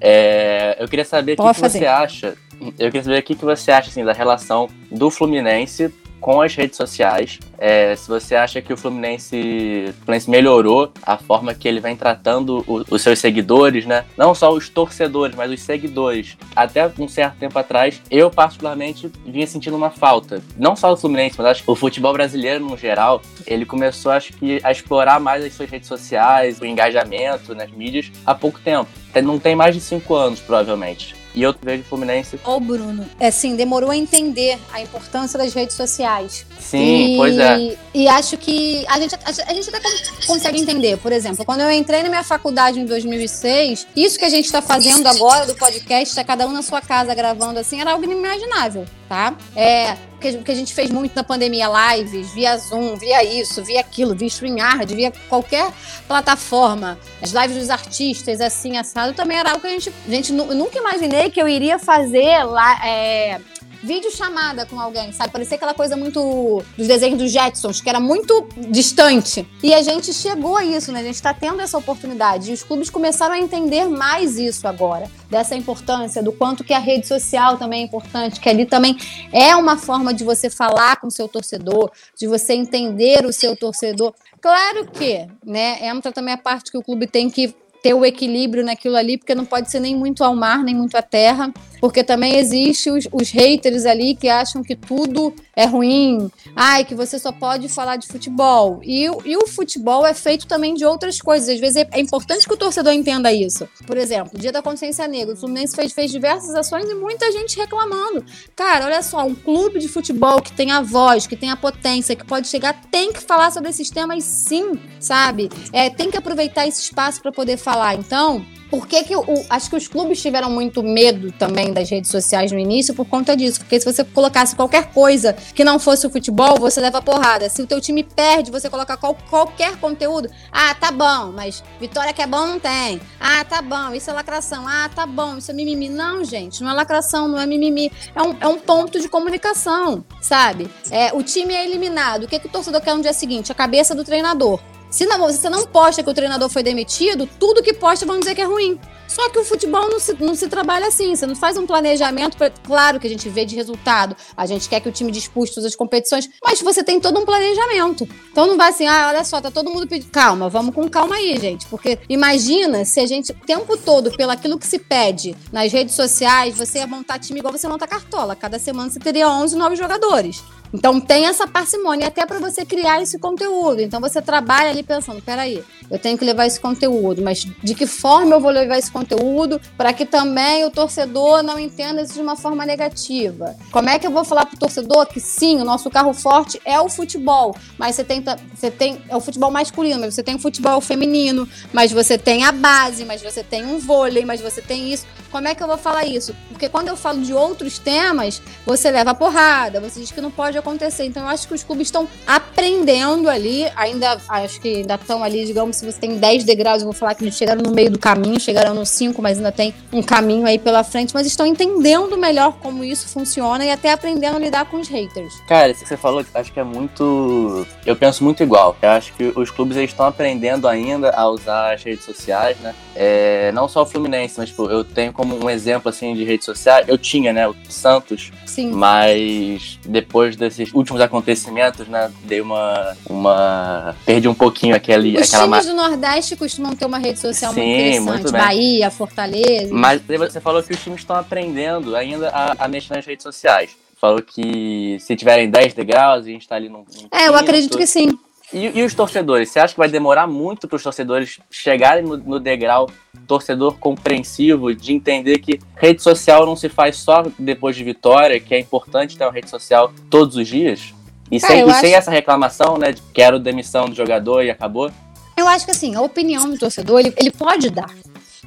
É, eu queria saber o que, que, você acha. Eu queria saber o que, que você acha assim, da relação do Fluminense com as redes sociais. É, se você acha que o Fluminense, o Fluminense melhorou a forma que ele vem tratando o, os seus seguidores, né? Não só os torcedores, mas os seguidores. Até um certo tempo atrás, eu particularmente vinha sentindo uma falta. Não só do Fluminense, mas acho que o futebol brasileiro no geral, ele começou, acho que, a explorar mais as suas redes sociais, o engajamento nas mídias há pouco tempo. Não tem mais de cinco anos, provavelmente. E eu vejo o Fluminense. Ô, Bruno, é sim, demorou a entender a importância das redes sociais. Sim, e, pois é. E acho que a gente, a, a gente até consegue entender. Por exemplo, quando eu entrei na minha faculdade em 2006, isso que a gente está fazendo agora do podcast, tá cada um na sua casa gravando assim, era algo inimaginável, tá? É, que a gente fez muito na pandemia, lives, via Zoom, via isso, via aquilo, via StreamYard, via qualquer plataforma. As lives dos artistas, assim, assado, também era algo que a gente, gente nunca imaginei que eu iria fazer lá. É, vídeo chamada com alguém, sabe? Parecia aquela coisa muito dos desenhos dos Jetsons, que era muito distante. E a gente chegou a isso, né? A gente está tendo essa oportunidade. E os clubes começaram a entender mais isso agora, dessa importância, do quanto que a rede social também é importante, que ali também é uma forma de você falar com o seu torcedor, de você entender o seu torcedor. Claro que, né, entra também a parte que o clube tem que ter o equilíbrio naquilo ali, porque não pode ser nem muito ao mar, nem muito à terra, porque também existe os, os haters ali que acham que tudo é ruim, ai, que você só pode falar de futebol. E, e o futebol é feito também de outras coisas. Às vezes é, é importante que o torcedor entenda isso. Por exemplo, Dia da Consciência Negra, o Fluminense fez, fez diversas ações e muita gente reclamando. Cara, olha só, um clube de futebol que tem a voz, que tem a potência, que pode chegar, tem que falar sobre esses temas sim, sabe? É, tem que aproveitar esse espaço para poder falar. Então, por que, que o, acho que os clubes tiveram muito medo também das redes sociais no início por conta disso? Porque se você colocasse qualquer coisa que não fosse o futebol, você leva porrada. Se o teu time perde, você colocar qual, qualquer conteúdo, ah, tá bom, mas vitória que é bom não tem. Ah, tá bom, isso é lacração. Ah, tá bom, isso é mimimi. Não, gente, não é lacração, não é mimimi. É um, é um ponto de comunicação, sabe? É, o time é eliminado. O que, que o torcedor quer no dia seguinte? A cabeça do treinador. Se não, você não posta que o treinador foi demitido, tudo que posta vão dizer que é ruim. Só que o futebol não se, não se trabalha assim. Você não faz um planejamento. Pra, claro que a gente vê de resultado. A gente quer que o time dispute todas as competições. Mas você tem todo um planejamento. Então não vai assim, ah, olha só, tá todo mundo pedindo. Calma, vamos com calma aí, gente. Porque imagina se a gente, o tempo todo, pelo aquilo que se pede nas redes sociais, você ia montar time igual você monta cartola. Cada semana você teria 11 novos jogadores. Então tem essa parcimônia até para você criar esse conteúdo. Então você trabalha ali pensando, peraí, eu tenho que levar esse conteúdo, mas de que forma eu vou levar esse conteúdo para que também o torcedor não entenda isso de uma forma negativa? Como é que eu vou falar para o torcedor que sim, o nosso carro forte é o futebol, mas você tem, você tem é o futebol masculino, mas você tem o futebol feminino, mas você tem a base, mas você tem um vôlei, mas você tem isso. Como é que eu vou falar isso? Porque quando eu falo de outros temas, você leva porrada, você diz que não pode acontecer. Então eu acho que os clubes estão aprendendo ali, ainda acho que ainda estão ali, digamos, se você tem 10 degraus, eu vou falar que eles chegaram no meio do caminho, chegaram no 5, mas ainda tem um caminho aí pela frente, mas estão entendendo melhor como isso funciona e até aprendendo a lidar com os haters. Cara, isso que você falou, acho que é muito. Eu penso muito igual. Eu acho que os clubes estão aprendendo ainda a usar as redes sociais, né? É, não só o Fluminense, mas tipo, eu tenho como um exemplo assim de redes sociais. Eu tinha, né, o Santos. Sim. Mas depois desses últimos acontecimentos, né, dei uma. uma... Perdi um pouquinho aquele, Os aquela. times do Nordeste costumam ter uma rede social Sim, muito interessante. muito bem. Bahia, Fortaleza. Mas você falou que os times estão aprendendo ainda a, a mexer nas redes sociais. Falou que se tiverem 10 degraus, a gente tá ali num. num É, eu acredito que sim. E, e os torcedores? Você acha que vai demorar muito para os torcedores chegarem no, no degrau torcedor compreensivo, de entender que rede social não se faz só depois de vitória, que é importante ter uma rede social todos os dias? E, Cara, sem, eu e sem acho- essa reclamação, né, de quero demissão do jogador e acabou? Eu acho que assim, a opinião do torcedor, ele, ele pode dar.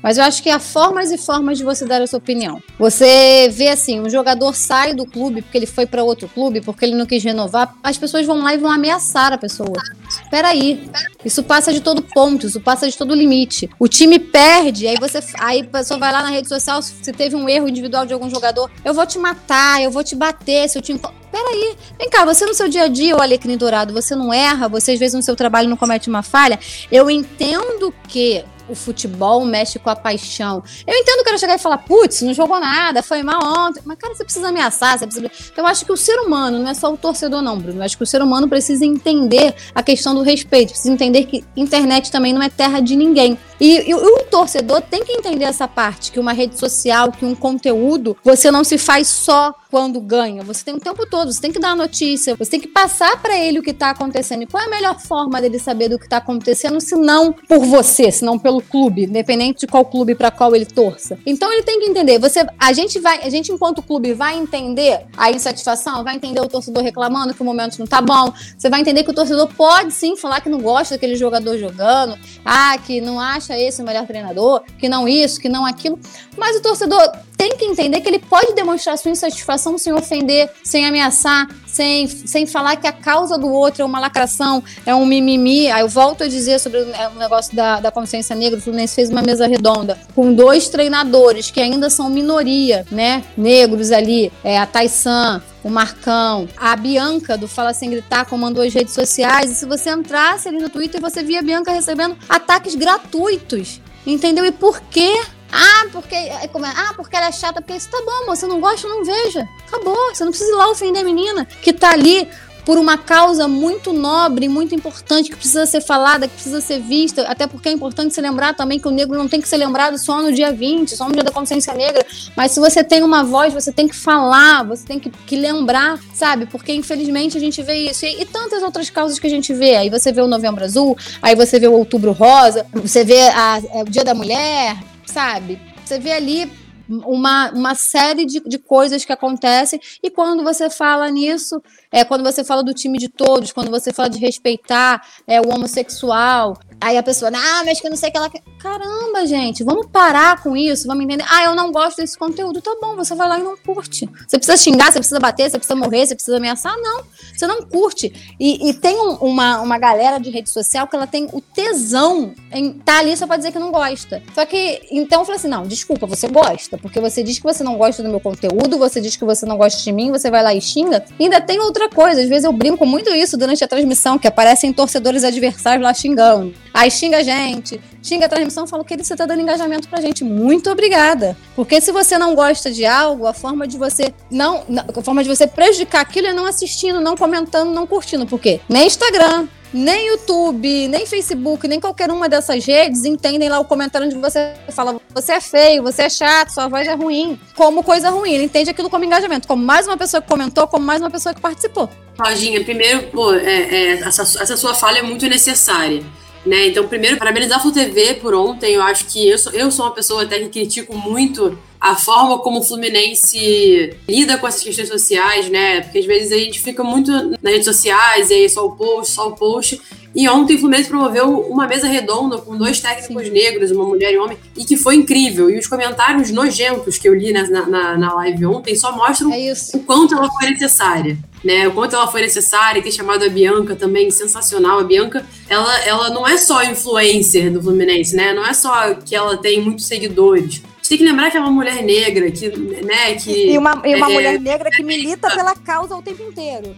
Mas eu acho que há formas e formas de você dar a sua opinião. Você vê assim, um jogador sai do clube porque ele foi para outro clube, porque ele não quis renovar, as pessoas vão lá e vão ameaçar a pessoa. Peraí, isso passa de todo ponto, isso passa de todo limite. O time perde, aí você, aí a pessoa vai lá na rede social, se teve um erro individual de algum jogador, eu vou te matar, eu vou te bater, se o time Peraí, vem cá, você no seu dia a dia, o Alecrim Dourado, você não erra, você às vezes no seu trabalho não comete uma falha. Eu entendo que o futebol mexe com a paixão. Eu entendo que ela chegar e falar, putz, não jogou nada, foi mal ontem. Mas, cara, você precisa ameaçar, você precisa. Então, eu acho que o ser humano, não é só o torcedor, não, Bruno. Eu acho que o ser humano precisa entender a questão do respeito, precisa entender que internet também não é terra de ninguém. E, e o torcedor tem que entender essa parte, que uma rede social, que um conteúdo, você não se faz só quando ganha. Você tem o tempo todo, você tem que dar a notícia, você tem que passar para ele o que tá acontecendo. E qual é a melhor forma dele saber do que tá acontecendo, se não por você, se não pelo clube, independente de qual clube para qual ele torça. Então ele tem que entender, você a gente vai, a gente enquanto clube vai entender a insatisfação, vai entender o torcedor reclamando que o momento não tá bom, você vai entender que o torcedor pode sim falar que não gosta daquele jogador jogando, ah, que não acha esse o melhor treinador, que não isso, que não aquilo, mas o torcedor tem que entender que ele pode demonstrar sua insatisfação sem ofender, sem ameaçar, sem, sem falar que a causa do outro é uma lacração, é um mimimi. Aí eu volto a dizer sobre o é, negócio da, da consciência negra, o Fluminense fez uma mesa redonda com dois treinadores que ainda são minoria, né? Negros ali, é, a Taisan, o Marcão, a Bianca do Fala Sem Gritar comandou as redes sociais. E se você entrasse ali no Twitter, você via a Bianca recebendo ataques gratuitos. Entendeu? E por quê? Ah, porque. é como é? Ah, porque ela é chata, porque isso tá bom. Você não gosta, não veja. Acabou. Você não precisa ir lá ofender a menina que tá ali por uma causa muito nobre, muito importante, que precisa ser falada, que precisa ser vista, até porque é importante se lembrar também que o negro não tem que ser lembrado só no dia 20, só no dia da consciência negra, mas se você tem uma voz, você tem que falar, você tem que, que lembrar, sabe? Porque infelizmente a gente vê isso. E, e tantas outras causas que a gente vê. Aí você vê o Novembro Azul, aí você vê o Outubro Rosa, você vê a- é, o Dia da Mulher, sabe? Você vê ali uma, uma série de, de coisas que acontecem, e quando você fala nisso, é quando você fala do time de todos, quando você fala de respeitar é, o homossexual, aí a pessoa, ah, mas que eu não sei o que ela quer. Caramba, gente, vamos parar com isso, vamos entender. Ah, eu não gosto desse conteúdo, tá bom, você vai lá e não curte. Você precisa xingar, você precisa bater, você precisa morrer, você precisa ameaçar? Não, você não curte. E, e tem um- uma, uma galera de rede social que ela tem o tesão em tá ali só pra dizer que não gosta. Só que, então eu falei assim: não, desculpa, você gosta, porque você diz que você não gosta do meu conteúdo, você diz que você não gosta de mim, você vai lá e xinga. E ainda tem outra coisa, às vezes eu brinco muito isso durante a transmissão, que aparecem torcedores adversários lá xingando. Aí xinga a gente, xinga a transmissão, fala, querido, você tá dando engajamento pra gente. Muito obrigada. Porque se você não gosta de algo, a forma de você não. A forma de você prejudicar aquilo é não assistindo, não comentando, não curtindo. Por quê? Nem Instagram, nem YouTube, nem Facebook, nem qualquer uma dessas redes entendem lá o comentário onde você fala você é feio, você é chato, sua voz é ruim, como coisa ruim. Ele entende aquilo como engajamento, como mais uma pessoa que comentou, como mais uma pessoa que participou. Claudinha, primeiro, pô, é, é, essa, essa sua falha é muito necessária. Né? Então, primeiro, parabenizar a Flu TV por ontem. Eu acho que eu sou, eu sou uma pessoa até que critico muito a forma como o Fluminense lida com essas questões sociais, né? Porque às vezes a gente fica muito nas redes sociais, e aí só o post, só o post. E ontem o Fluminense promoveu uma mesa redonda com dois técnicos negros, uma mulher e um homem, e que foi incrível. E os comentários nojentos que eu li na, na, na live ontem só mostram É o quanto ela foi necessária. Né? O quanto ela foi necessária e ter chamado a Bianca também, sensacional. A Bianca, ela, ela não é só influencer do Fluminense, né? Não é só que ela tem muitos seguidores gente tem que lembrar que é uma mulher negra, que, né, que... E uma, e uma é, mulher negra que milita é, pela causa o tempo inteiro.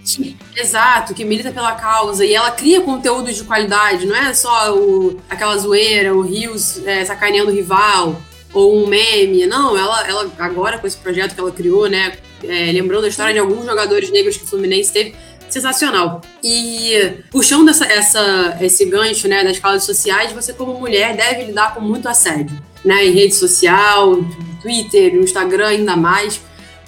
Exato, que milita pela causa. E ela cria conteúdo de qualidade, não é só o, aquela zoeira, o Rios é, sacaneando o rival, ou um meme. Não, ela, ela agora com esse projeto que ela criou, né, é, lembrando a história de alguns jogadores negros que o Fluminense teve, sensacional. E puxando essa, essa, esse gancho né, das causas sociais, você como mulher deve lidar com muito assédio né, em rede social, Twitter, Instagram ainda mais.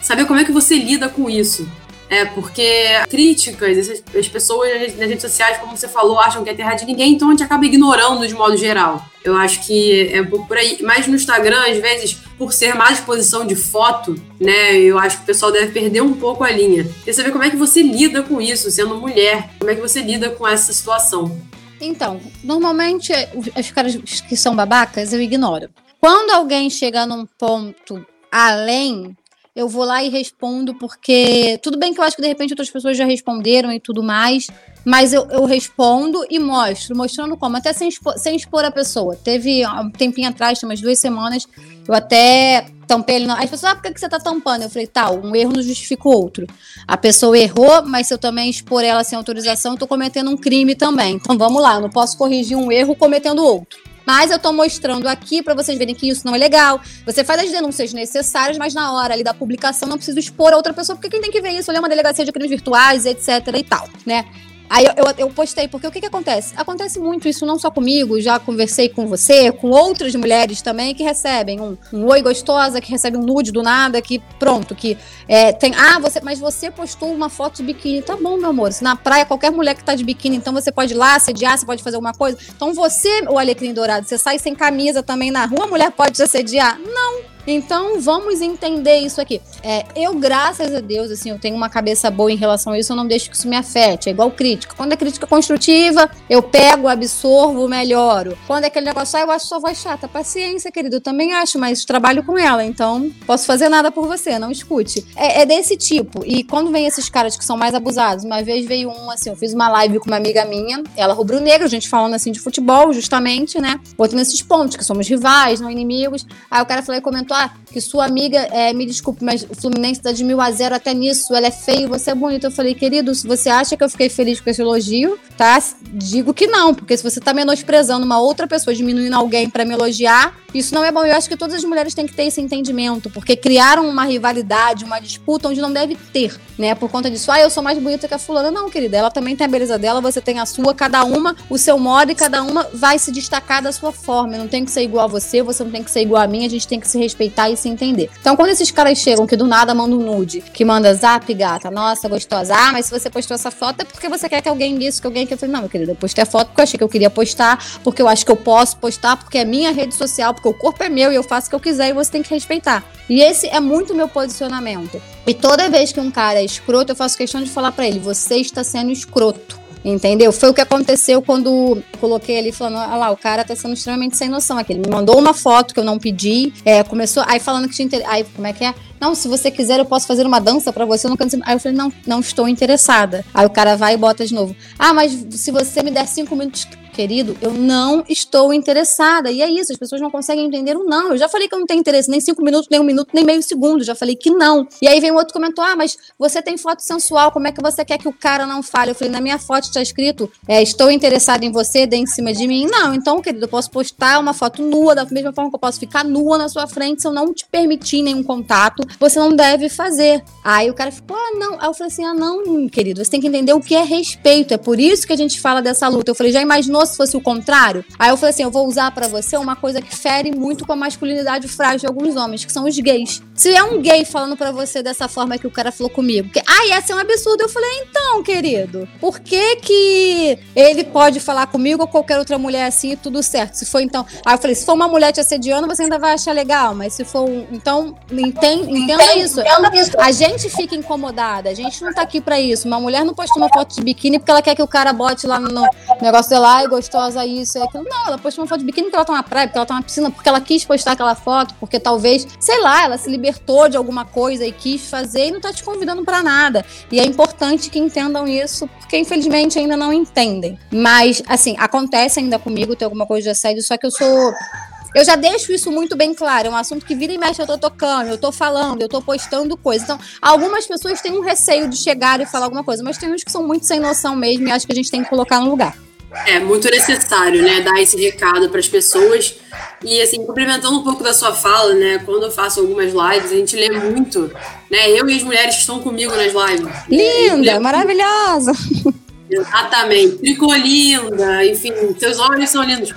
Saber como é que você lida com isso. É, porque críticas, as pessoas nas redes sociais, como você falou, acham que é terra de ninguém, então a gente acaba ignorando de modo geral. Eu acho que é um pouco por aí. Mas no Instagram, às vezes, por ser mais exposição de foto, né, eu acho que o pessoal deve perder um pouco a linha. Quer saber como é que você lida com isso, sendo mulher? Como é que você lida com essa situação? Então, normalmente, os caras que são babacas, eu ignoro. Quando alguém chega num ponto além, eu vou lá e respondo, porque tudo bem que eu acho que de repente outras pessoas já responderam e tudo mais, mas eu, eu respondo e mostro, mostrando como, até sem expor, sem expor a pessoa. Teve um tempinho atrás, umas duas semanas, eu até tampei ele. As pessoas, ah, por que você tá tampando? Eu falei, tal, tá, um erro não justifica o outro. A pessoa errou, mas se eu também expor ela sem autorização, eu tô cometendo um crime também. Então vamos lá, eu não posso corrigir um erro cometendo outro. Mas eu tô mostrando aqui para vocês verem que isso não é legal. Você faz as denúncias necessárias, mas na hora ali da publicação não precisa expor a outra pessoa, porque quem tem que ver isso é uma delegacia de crimes virtuais, etc e tal, né? Aí eu, eu, eu, postei, porque o que, que acontece? Acontece muito isso não só comigo, já conversei com você, com outras mulheres também que recebem um, um oi gostosa, que recebe um nude do nada, que pronto, que é, tem. Ah, você, mas você postou uma foto de biquíni. Tá bom, meu amor. Se na praia qualquer mulher que tá de biquíni, então você pode ir lá assediar, você pode fazer alguma coisa. Então você, o alecrim dourado, você sai sem camisa também na rua, a mulher pode te assediar? Não. Então, vamos entender isso aqui. É, eu, graças a Deus, assim, eu tenho uma cabeça boa em relação a isso, eu não deixo que isso me afete. É igual crítica. Quando é crítica construtiva, eu pego, absorvo, melhoro. Quando é aquele negócio, ah, eu acho sua voz chata. Paciência, querido, eu também acho, mas trabalho com ela, então posso fazer nada por você, não escute. É, é desse tipo. E quando vem esses caras que são mais abusados, uma vez veio um, assim, eu fiz uma live com uma amiga minha, ela rubro-negra, a gente falando assim de futebol, justamente, né? Botando esses pontos, que somos rivais, não inimigos. Aí o cara falou e comentou, que sua amiga, é, me desculpe, mas o Fluminense tá de mil a zero até nisso, ela é feia você é bonita. Eu falei, querido, se você acha que eu fiquei feliz com esse elogio, tá? Digo que não, porque se você tá menosprezando uma outra pessoa, diminuindo alguém para me elogiar, isso não é bom. Eu acho que todas as mulheres têm que ter esse entendimento, porque criaram uma rivalidade, uma disputa onde não deve ter, né? Por conta disso, ah, eu sou mais bonita que a fulana. Não, querida, ela também tem a beleza dela, você tem a sua, cada uma o seu modo e cada uma vai se destacar da sua forma. Eu não tem que ser igual a você, você não tem que ser igual a mim, a gente tem que se respeitar e se entender. Então, quando esses caras chegam que do nada mandam nude, que manda zap, gata, nossa, gostosa, ah, mas se você postou essa foto é porque você quer que alguém isso, que alguém que eu falei, não, meu querido, eu postei a foto porque eu achei que eu queria postar, porque eu acho que eu posso postar, porque é minha rede social, porque o corpo é meu e eu faço o que eu quiser e você tem que respeitar. E esse é muito meu posicionamento. E toda vez que um cara é escroto, eu faço questão de falar para ele: você está sendo escroto. Entendeu? Foi o que aconteceu quando coloquei ali falando, olha lá, o cara tá sendo extremamente sem noção aqui. Ele me mandou uma foto que eu não pedi, é, começou, aí falando que tinha interesse. Aí, como é que é? Não, se você quiser, eu posso fazer uma dança para você. Eu não canto. Aí eu falei, não, não estou interessada. Aí o cara vai e bota de novo. Ah, mas se você me der cinco minutos querido, eu não estou interessada. E é isso, as pessoas não conseguem entender o não. Eu já falei que eu não tenho interesse nem cinco minutos, nem um minuto, nem meio segundo. Já falei que não. E aí vem outro comentou: ah, mas você tem foto sensual, como é que você quer que o cara não fale? Eu falei, na minha foto está escrito: é, estou interessada em você, dê em cima de mim. Não, então, querido, eu posso postar uma foto nua, da mesma forma que eu posso ficar nua na sua frente, se eu não te permitir nenhum contato, você não deve fazer. Aí o cara ficou, ah, não. Aí eu falei assim: ah, não, querido, você tem que entender o que é respeito. É por isso que a gente fala dessa luta. Eu falei, já imaginou se fosse o contrário? Aí eu falei assim: eu vou usar para você uma coisa que fere muito com a masculinidade frágil de alguns homens, que são os gays. Se é um gay falando para você dessa forma que o cara falou comigo, que, ah, ia ser um absurdo. Eu falei, então, querido, por que que ele pode falar comigo ou qualquer outra mulher assim e tudo certo? Se for então. Aí eu falei, se for uma mulher te assediando, você ainda vai achar legal, mas se for um. Então, entende, Entenda isso. A gente fica incomodada, a gente não tá aqui pra isso. Uma mulher não posta uma foto de biquíni porque ela quer que o cara bote lá no negócio dela, ai, gostosa, isso e aquilo. Não, ela postou uma foto de biquíni porque ela tá na praia, porque ela tá na piscina, porque ela quis postar aquela foto, porque talvez, sei lá, ela se libertou de alguma coisa e quis fazer e não tá te convidando para nada. E é importante que entendam isso, porque infelizmente ainda não entendem. Mas, assim, acontece ainda comigo ter alguma coisa de assédio, só que eu sou eu já deixo isso muito bem claro. É um assunto que vira e mexe, eu tô tocando, eu tô falando, eu tô postando coisas. Então, algumas pessoas têm um receio de chegar e falar alguma coisa, mas tem uns que são muito sem noção mesmo e acho que a gente tem que colocar no lugar. É muito necessário, né, dar esse recado para as pessoas. E assim, complementando um pouco da sua fala, né, quando eu faço algumas lives, a gente lê muito, né, eu e as mulheres que estão comigo nas lives. Linda, maravilhosa. Exatamente, ficou linda, enfim, seus olhos são lindos.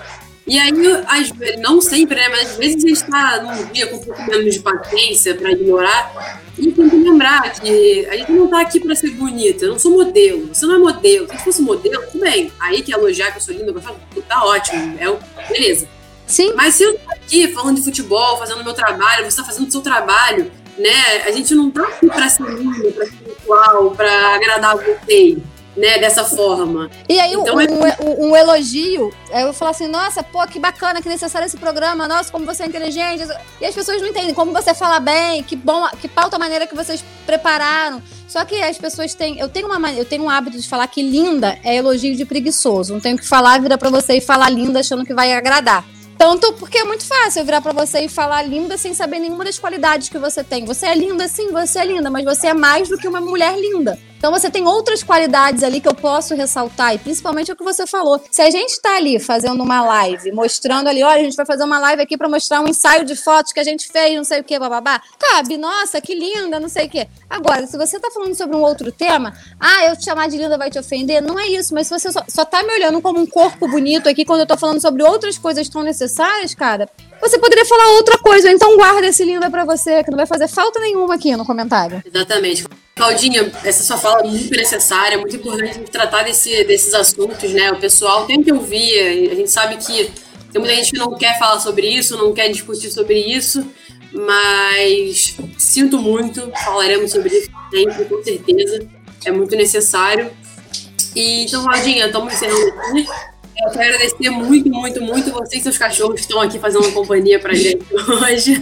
E aí, às não sempre, né? Mas às vezes a gente está num dia com um pouco menos de paciência para ignorar. E tem que lembrar que a gente não está aqui para ser bonita. Eu não sou modelo. Você não é modelo. Se fosse modelo, tudo bem. Aí que elogiar que eu sou linda, eu falo, tá ótimo. É, beleza. Sim. Mas se eu tô aqui falando de futebol, fazendo meu trabalho, você está fazendo o seu trabalho, né? A gente não tá aqui para ser linda, para ser igual, para agradar vocês né, dessa forma. E aí, então, um, é... um, um, elogio, eu vou falar assim, nossa, pô, que bacana, que necessário esse programa, nossa, como você é inteligente. E as pessoas não entendem como você fala bem, que bom, que pauta maneira que vocês prepararam. Só que as pessoas têm. Eu tenho, uma, eu tenho um hábito de falar que linda é elogio de preguiçoso. Não tenho que falar, vira pra você e falar linda achando que vai agradar. Tanto porque é muito fácil eu virar para você e falar linda sem saber nenhuma das qualidades que você tem. Você é linda, sim, você é linda, mas você é mais do que uma mulher linda. Então você tem outras qualidades ali que eu posso ressaltar, e principalmente o que você falou. Se a gente está ali fazendo uma live, mostrando ali, olha, a gente vai fazer uma live aqui para mostrar um ensaio de fotos que a gente fez, não sei o que, bababá. Cabe, nossa, que linda, não sei o que. Agora, se você está falando sobre um outro tema, ah, eu te chamar de linda vai te ofender, não é isso, mas se você só, só tá me olhando como um corpo bonito aqui quando eu tô falando sobre outras coisas tão necessárias, cara, você poderia falar outra coisa, então guarda esse linda para você, que não vai fazer falta nenhuma aqui no comentário. Exatamente. Claudinha, essa sua fala é muito necessária, é muito importante a gente tratar desse, desses assuntos, né? O pessoal tem que ouvir, a gente sabe que tem muita gente que não quer falar sobre isso, não quer discutir sobre isso, mas sinto muito, falaremos sobre isso sempre, com certeza, é muito necessário. E, então, Claudinha, estamos encerrando aqui. Eu quero agradecer muito, muito, muito vocês e seus cachorros que estão aqui fazendo companhia pra gente hoje.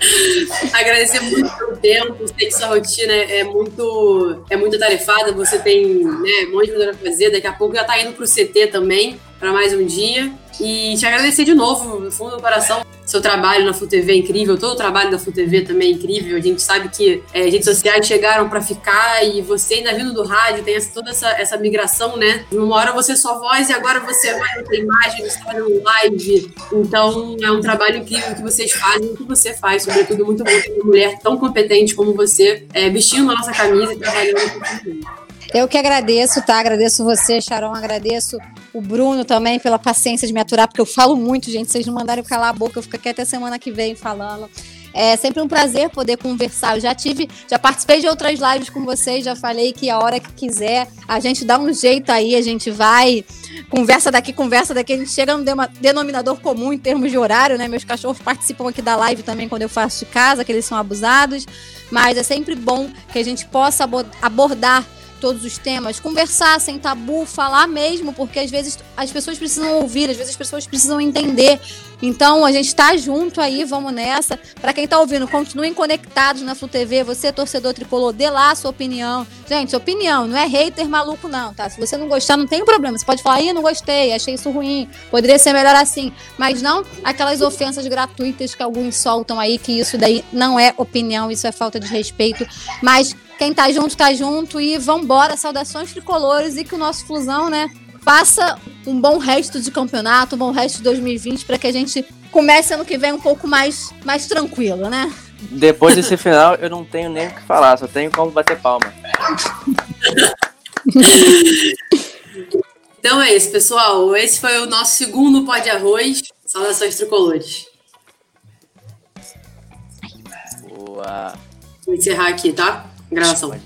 Agradecer muito pelo tempo, sei que sua rotina é muito, é muito tarefada, você tem né, um monte de coisa pra fazer, daqui a pouco já tá indo pro CT também, para mais um dia. E te agradecer de novo, no fundo do coração, seu trabalho na FUTV é incrível, todo o trabalho da FUTV também é incrível. A gente sabe que é, redes sociais chegaram para ficar e você ainda vindo do rádio, tem essa, toda essa, essa migração, né? Uma hora você é só voz e agora você vai ter imagem, você está no live. Então é um trabalho incrível que vocês fazem, que você faz, sobretudo muito bom ter uma mulher tão competente como você, é, vestindo a nossa camisa e trabalhando com eu que agradeço, tá? Agradeço você, Sharon, agradeço o Bruno também pela paciência de me aturar, porque eu falo muito, gente. Vocês não mandarem calar a boca, eu fico aqui até semana que vem falando. É sempre um prazer poder conversar. Eu já tive, já participei de outras lives com vocês, já falei que a hora que quiser, a gente dá um jeito aí, a gente vai, conversa daqui, conversa daqui, a gente chega no denominador comum em termos de horário, né? Meus cachorros participam aqui da live também quando eu faço de casa, que eles são abusados, mas é sempre bom que a gente possa abordar todos os temas, conversar sem tabu, falar mesmo, porque às vezes as pessoas precisam ouvir, às vezes as pessoas precisam entender. Então a gente está junto aí, vamos nessa. Para quem está ouvindo, continuem conectados na Flu TV. Você, torcedor tricolor, dê lá a sua opinião. Gente, opinião, não é hater maluco, não, tá? Se você não gostar, não tem problema. Você pode falar, ih, não gostei, achei isso ruim, poderia ser melhor assim. Mas não aquelas ofensas gratuitas que alguns soltam aí, que isso daí não é opinião, isso é falta de respeito. Mas quem tá junto, tá junto e vambora. Saudações tricolores e que o nosso Flusão, né, faça um bom resto de campeonato, um bom resto de 2020 para que a gente comece ano que vem um pouco mais, mais tranquilo, né? Depois desse final, eu não tenho nem o que falar, só tenho como bater palma. então é isso, pessoal. Esse foi o nosso segundo pó de arroz. Saudações tricolores. Boa. Vou encerrar aqui, tá? Gravação.